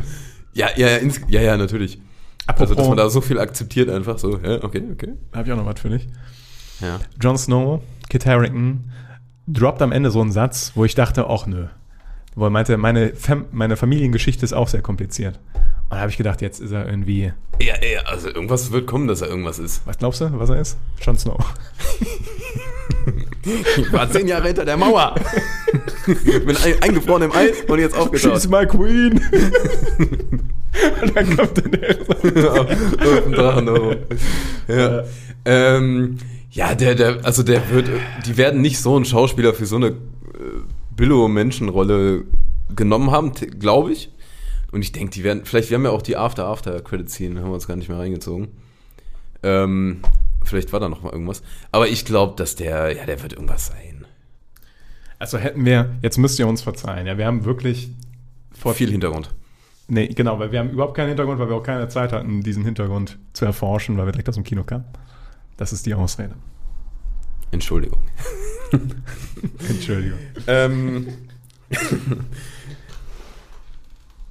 Ja, ja, ja, ja, ja, natürlich. Apropos, Also, dass man da so viel akzeptiert einfach so, ja, okay, okay. habe ich auch noch was für dich. Ja. Jon Snow, Kit Harington, droppt am Ende so einen Satz, wo ich dachte, ach nö. Wo er meinte, meine, Fam meine Familiengeschichte ist auch sehr kompliziert. Und da habe ich gedacht, jetzt ist er irgendwie. Ja, ja, also irgendwas wird kommen, dass er irgendwas ist. Was glaubst du, was er ist? Jon Snow. Ich war zehn Jahre hinter der Mauer. Bin ein, eingefroren im Eis und jetzt aufgetaucht. She's my queen. Und dann kommt dann der auf dem Drachen oben. Ja. Ähm, ja, der, der, also der wird, die werden nicht so einen Schauspieler für so eine äh, Billo-Menschenrolle genommen haben, glaube ich. Und ich denke, die werden, vielleicht, wir haben ja auch die After-After-Credit-Scene, haben wir uns gar nicht mehr reingezogen. Ähm, vielleicht war da noch mal irgendwas. Aber ich glaube, dass der, ja, der wird irgendwas sein. Also hätten wir, jetzt müsst ihr uns verzeihen, ja, wir haben wirklich vor Viel Hintergrund. Nee, genau, weil wir haben überhaupt keinen Hintergrund, weil wir auch keine Zeit hatten, diesen Hintergrund zu erforschen, weil wir direkt aus dem Kino kamen. Das ist die Ausrede. Entschuldigung. Entschuldigung. Ähm,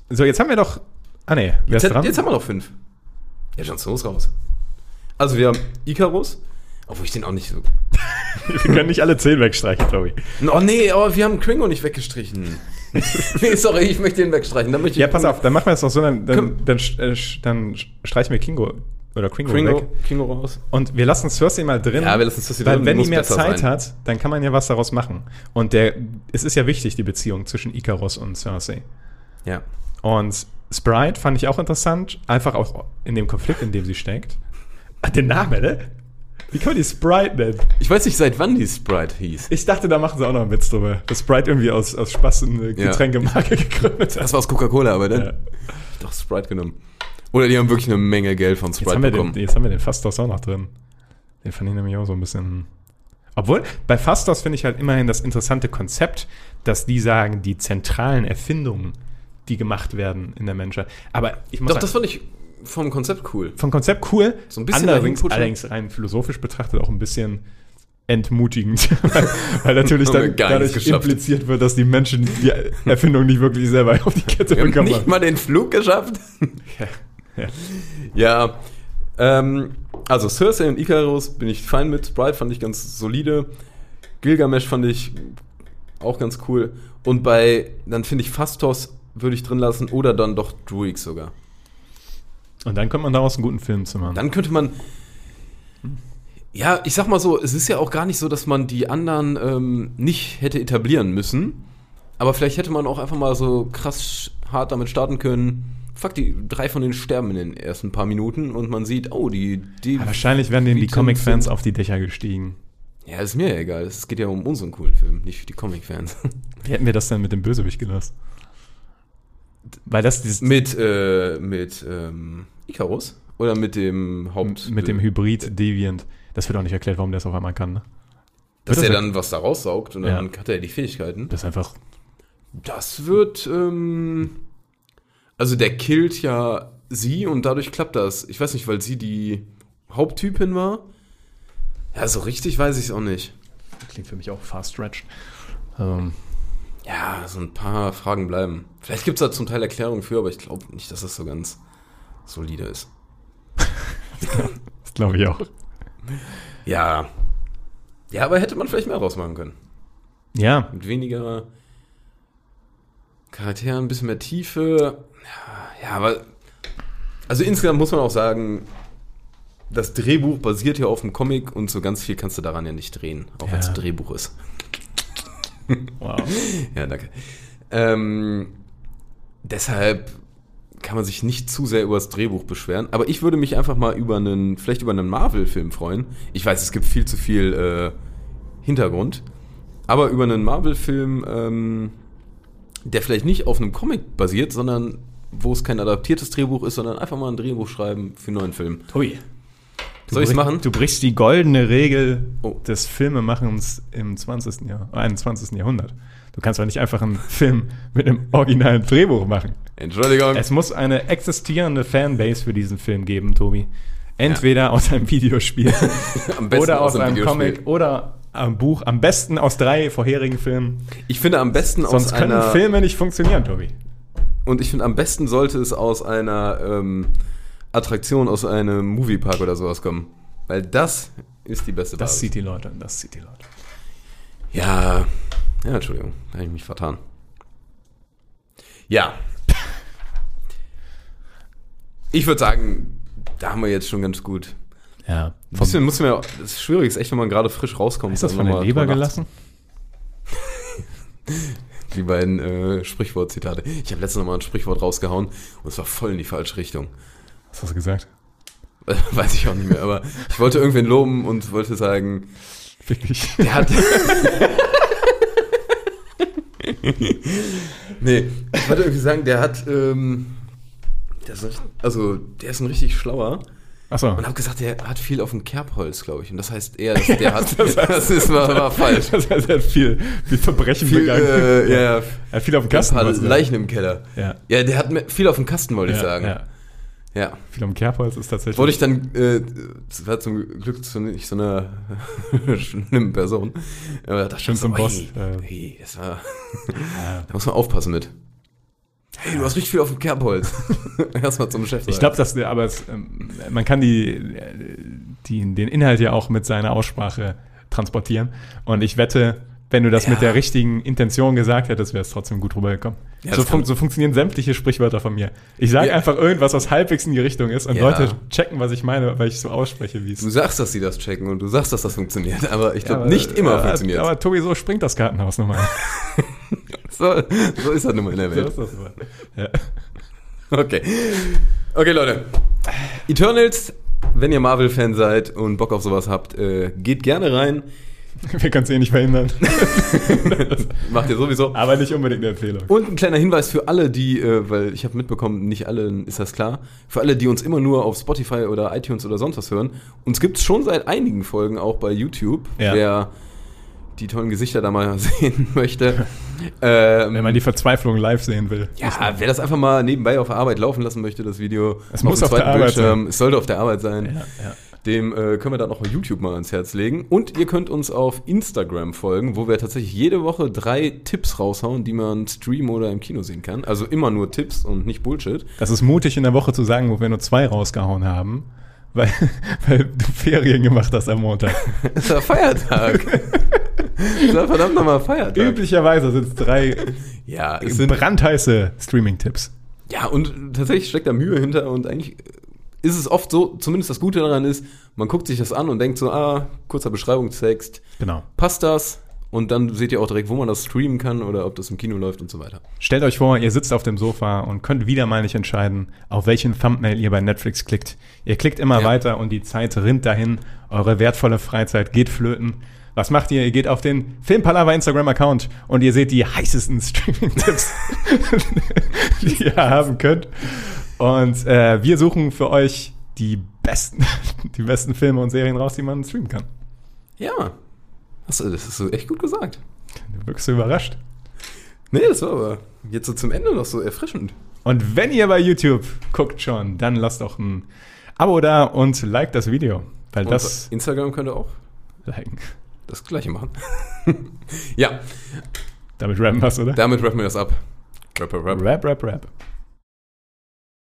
So, jetzt haben wir doch. Ah, nee, wer ist Jetzt, dran? jetzt haben wir noch fünf. Ja, Snow ist raus. Also wir haben Icarus, obwohl ich den auch nicht so... wir können nicht alle zehn wegstreichen, Chloe. Oh nee, aber wir haben Kringo nicht weggestrichen. nee, sorry, ich möchte den wegstreichen. Dann möchte ich Ja, pass auf, dann machen wir es doch so, dann, dann, dann, äh, dann streichen wir Kingo oder Kringo, Kringo, weg. Kringo raus. Und wir lassen Cersei mal drin. Ja, wir lassen Cersei weil drin, wenn die mehr Zeit sein. hat, dann kann man ja was daraus machen. Und der, es ist ja wichtig, die Beziehung zwischen Icarus und Cersei. Ja. Und Sprite fand ich auch interessant, einfach auch in dem Konflikt, in dem sie steckt. Ah, Den Namen, ne? Wie kann man die Sprite nennen? Ich weiß nicht, seit wann die Sprite hieß. Ich dachte, da machen sie auch noch einen Witz drüber. Dass Sprite irgendwie aus, aus Spaß eine Ja. Getränkemarke gegründet hat. Das war aus Coca-Cola, aber dann Ja. doch Sprite genommen. Oder die haben wirklich eine Menge Geld von Jetzt Sprite haben, wir bekommen. den, jetzt haben wir den Fastos auch noch drin. Den fand ich nämlich auch so ein bisschen. Obwohl, bei Fastos finde ich halt immerhin das interessante Konzept, dass die sagen, die zentralen Erfindungen, die gemacht werden in der Menschheit. Aber ich muss Doch, sagen, das fand ich vom Konzept cool. vom Konzept cool. So ein bisschen allerdings, allerdings rein philosophisch betrachtet auch ein bisschen entmutigend, weil, weil natürlich dann gar dadurch impliziert wird, dass die Menschen die Erfindung nicht wirklich selber auf die Kette Wir haben bekommen nicht mal den Flug geschafft. Ja. Ja, ähm, also Cersei und Icarus bin ich fein mit. Sprite fand ich ganz solide. Gilgamesh fand ich auch ganz cool. Und bei, dann finde ich Fastos würde ich drin lassen oder dann doch Druigs sogar. Und dann kommt man daraus einen guten Film zu machen. Dann könnte man. Ja, ich sag mal so, es ist ja auch gar nicht so, dass man die anderen ähm, nicht hätte etablieren müssen. Aber vielleicht hätte man auch einfach mal so krass hart damit starten können. Fuck, die drei von denen sterben in den ersten paar Minuten und man sieht, oh, die. die Ja, wahrscheinlich wären denen die Comic-Fans auf die Dächer gestiegen. Ja, ist mir ja egal. Es geht ja um unseren coolen Film, nicht für die Comic-Fans. Wie hätten wir das denn mit dem Bösewicht gelöst? Weil das dieses, mit, äh, mit, ähm, Icarus? Oder mit dem Haupt. mit dem Hybrid Deviant, das wird auch nicht erklärt, warum der es auf einmal kann. Ne? Dass Wird er das dann was da raussaugt und Ja. dann hat er die Fähigkeiten. Das ist einfach Das wird, ähm, also der killt ja sie und dadurch klappt das. Ich weiß nicht, weil sie die Haupttypin war. Ja, so richtig weiß ich es auch nicht. Klingt für mich auch fast stretched. Ähm, Ja, so ein paar Fragen bleiben. Vielleicht gibt es da zum Teil Erklärungen für, aber ich glaube nicht, dass das so ganz solide ist. das glaube ich auch. Ja. Ja, aber hätte man vielleicht mehr rausmachen können. Ja, Mit weniger Charakteren, ein bisschen mehr Tiefe. Ja, ja, aber. Also insgesamt muss man auch sagen, das Drehbuch basiert ja auf dem Comic und so ganz viel kannst du daran ja nicht drehen, auch wenn es Ja. ein Drehbuch ist. wow. Ja, danke. Ähm, deshalb kann man sich nicht zu sehr über das Drehbuch beschweren. Aber ich würde mich einfach mal über einen, vielleicht über einen Marvel-Film freuen. Ich weiß, es gibt viel zu viel äh, Hintergrund. Aber über einen Marvel-Film, ähm, der vielleicht nicht auf einem Comic basiert, sondern wo es kein adaptiertes Drehbuch ist, sondern einfach mal ein Drehbuch schreiben für einen neuen Film. Hui. Soll ich's brich- machen? Du brichst die goldene Regel Oh. des Filmemachens im 20. Jahr, 21. Jahrhundert. Du kannst doch nicht einfach einen Film mit einem originalen Drehbuch machen. Entschuldigung. Es muss eine existierende Fanbase für diesen Film geben, Tobi. Entweder aus einem Videospiel Am oder aus einem Videospiel. Comic oder einem Buch. Am besten aus drei vorherigen Filmen. Ich finde am besten Sonst aus können einer... Filme nicht funktionieren, Tobi. Und ich finde, am besten sollte es aus einer ähm, Attraktion, aus einem Moviepark oder sowas kommen. Weil das ist die beste Das Basis. sieht die Leute, das sieht die Leute. Ja, ja, Entschuldigung, da habe ich mich vertan. Ja. Ich würde sagen, da haben wir jetzt schon ganz gut. Ja. Ein bisschen muss ja, das ist schwierig, ist echt, wenn man gerade frisch rauskommt. Ist das von der nochmal Leber gelassen? Die beiden äh, Sprichwortzitate. Ich habe letztens noch mal ein Sprichwort rausgehauen und es war voll in die falsche Richtung. Was hast du gesagt? Weiß ich auch nicht mehr, aber ich wollte irgendwen loben und wollte sagen, Wirklich? der hat. nee, ich wollte irgendwie sagen, der hat. Ähm, der ist, also, der ist ein richtig schlauer. Achso. Und habe gesagt, der hat viel auf dem Kerbholz, glaube ich. Und das heißt eher, dass der hat. das ist, war, war falsch. Das heißt, er hat viel, viel Verbrechen Viel, begangen. äh, ja, Er hat viel auf dem ein Kasten. paar was du Leichen im Keller. Ja. Ja, der hat viel auf dem Kasten, wollte ich Ja, sagen. ja. Ja. Viel am Kerbholz ist tatsächlich. Wurde ich dann, äh, das war zum Glück zu nicht so einer schlimmen Person. Aber da ich zum so, Boss, Hey, äh. hey, das war, da muss man aufpassen mit. Hey, du hast richtig viel auf dem Kerbholz. Erstmal zum Chef. ich glaube, dass aber es, ähm, man kann die, die, den Inhalt ja auch mit seiner Aussprache transportieren. Und ich wette, wenn du das Ja. mit der richtigen Intention gesagt hättest, wäre es trotzdem gut rübergekommen. Ja, so, fun so funktionieren sämtliche Sprichwörter von mir. Ich sage Ja. einfach irgendwas, was halbwegs in die Richtung ist und Ja. Leute checken, was ich meine, weil ich so ausspreche, wie es Du sagst, dass sie das checken und du sagst, dass das funktioniert, aber ich glaube, nicht immer aber, funktioniert. Aber Tobi, so springt das Kartenhaus nochmal. so, so ist das nun mal in der so Welt. ist das. Ja. Okay. Okay, Leute. Eternals, wenn ihr Marvel-Fan seid und Bock auf sowas habt, äh, geht gerne rein. Wir können es eh nicht verhindern. Macht ihr sowieso. aber nicht unbedingt eine Empfehlung. Und ein kleiner Hinweis für alle, die, äh, weil ich habe mitbekommen, nicht allen ist das klar, für alle, die uns immer nur auf Spotify oder iTunes oder sonst was hören, uns gibt es schon seit einigen Folgen auch bei YouTube, Ja. wer die tollen Gesichter da mal sehen möchte. ähm, Wenn man die Verzweiflung live sehen will. ja, wer das einfach mal nebenbei auf der Arbeit laufen lassen möchte, das Video. Es muss auf der Arbeit Bildschirm, Es sollte auf der Arbeit sein. Ja, ja. Dem äh, können wir dann auch auf YouTube mal ans Herz legen. Und ihr könnt uns auf Instagram folgen, wo wir tatsächlich jede Woche drei Tipps raushauen, die man streamen oder im Kino sehen kann. Also immer nur Tipps und nicht Bullshit. Das ist mutig in der Woche zu sagen, wo wir nur zwei rausgehauen haben, weil, weil du Ferien gemacht hast am Montag. Es ist ja Feiertag. es ja verdammt nochmal Feiertag. Üblicherweise sind es drei Ja, es sind, brandheiße Streaming-Tipps. ja, und tatsächlich steckt da Mühe hinter und eigentlich ist es oft so, zumindest das Gute daran ist, man guckt sich das an und denkt so, ah, kurzer Beschreibungstext, Genau. passt das? Und dann seht ihr auch direkt, wo man das streamen kann oder ob das im Kino läuft und so weiter. Stellt euch vor, ihr sitzt auf dem Sofa und könnt wieder mal nicht entscheiden, auf welchen Thumbnail ihr bei Netflix klickt. Ihr klickt immer Ja. weiter und die Zeit rinnt dahin. Eure wertvolle Freizeit geht flöten. Was macht ihr? Ihr geht auf den Filmpalava Instagram-Account und ihr seht die heißesten Streaming-Tipps, die ihr haben könnt. Und äh, wir suchen für euch die besten, die besten Filme und Serien raus, die man streamen kann. Ja, das, das ist so echt gut gesagt. Du wirkst so überrascht. Nee, das war aber jetzt so zum Ende noch so erfrischend. Und wenn ihr bei YouTube guckt schon, dann lasst doch ein Abo da und like das Video. Weil Und das Instagram könnt ihr auch liken. das gleiche machen. ja, Damit rappen wir's, oder? damit rappen wir das ab. Rap, rap, rap. Rap, rap, rap.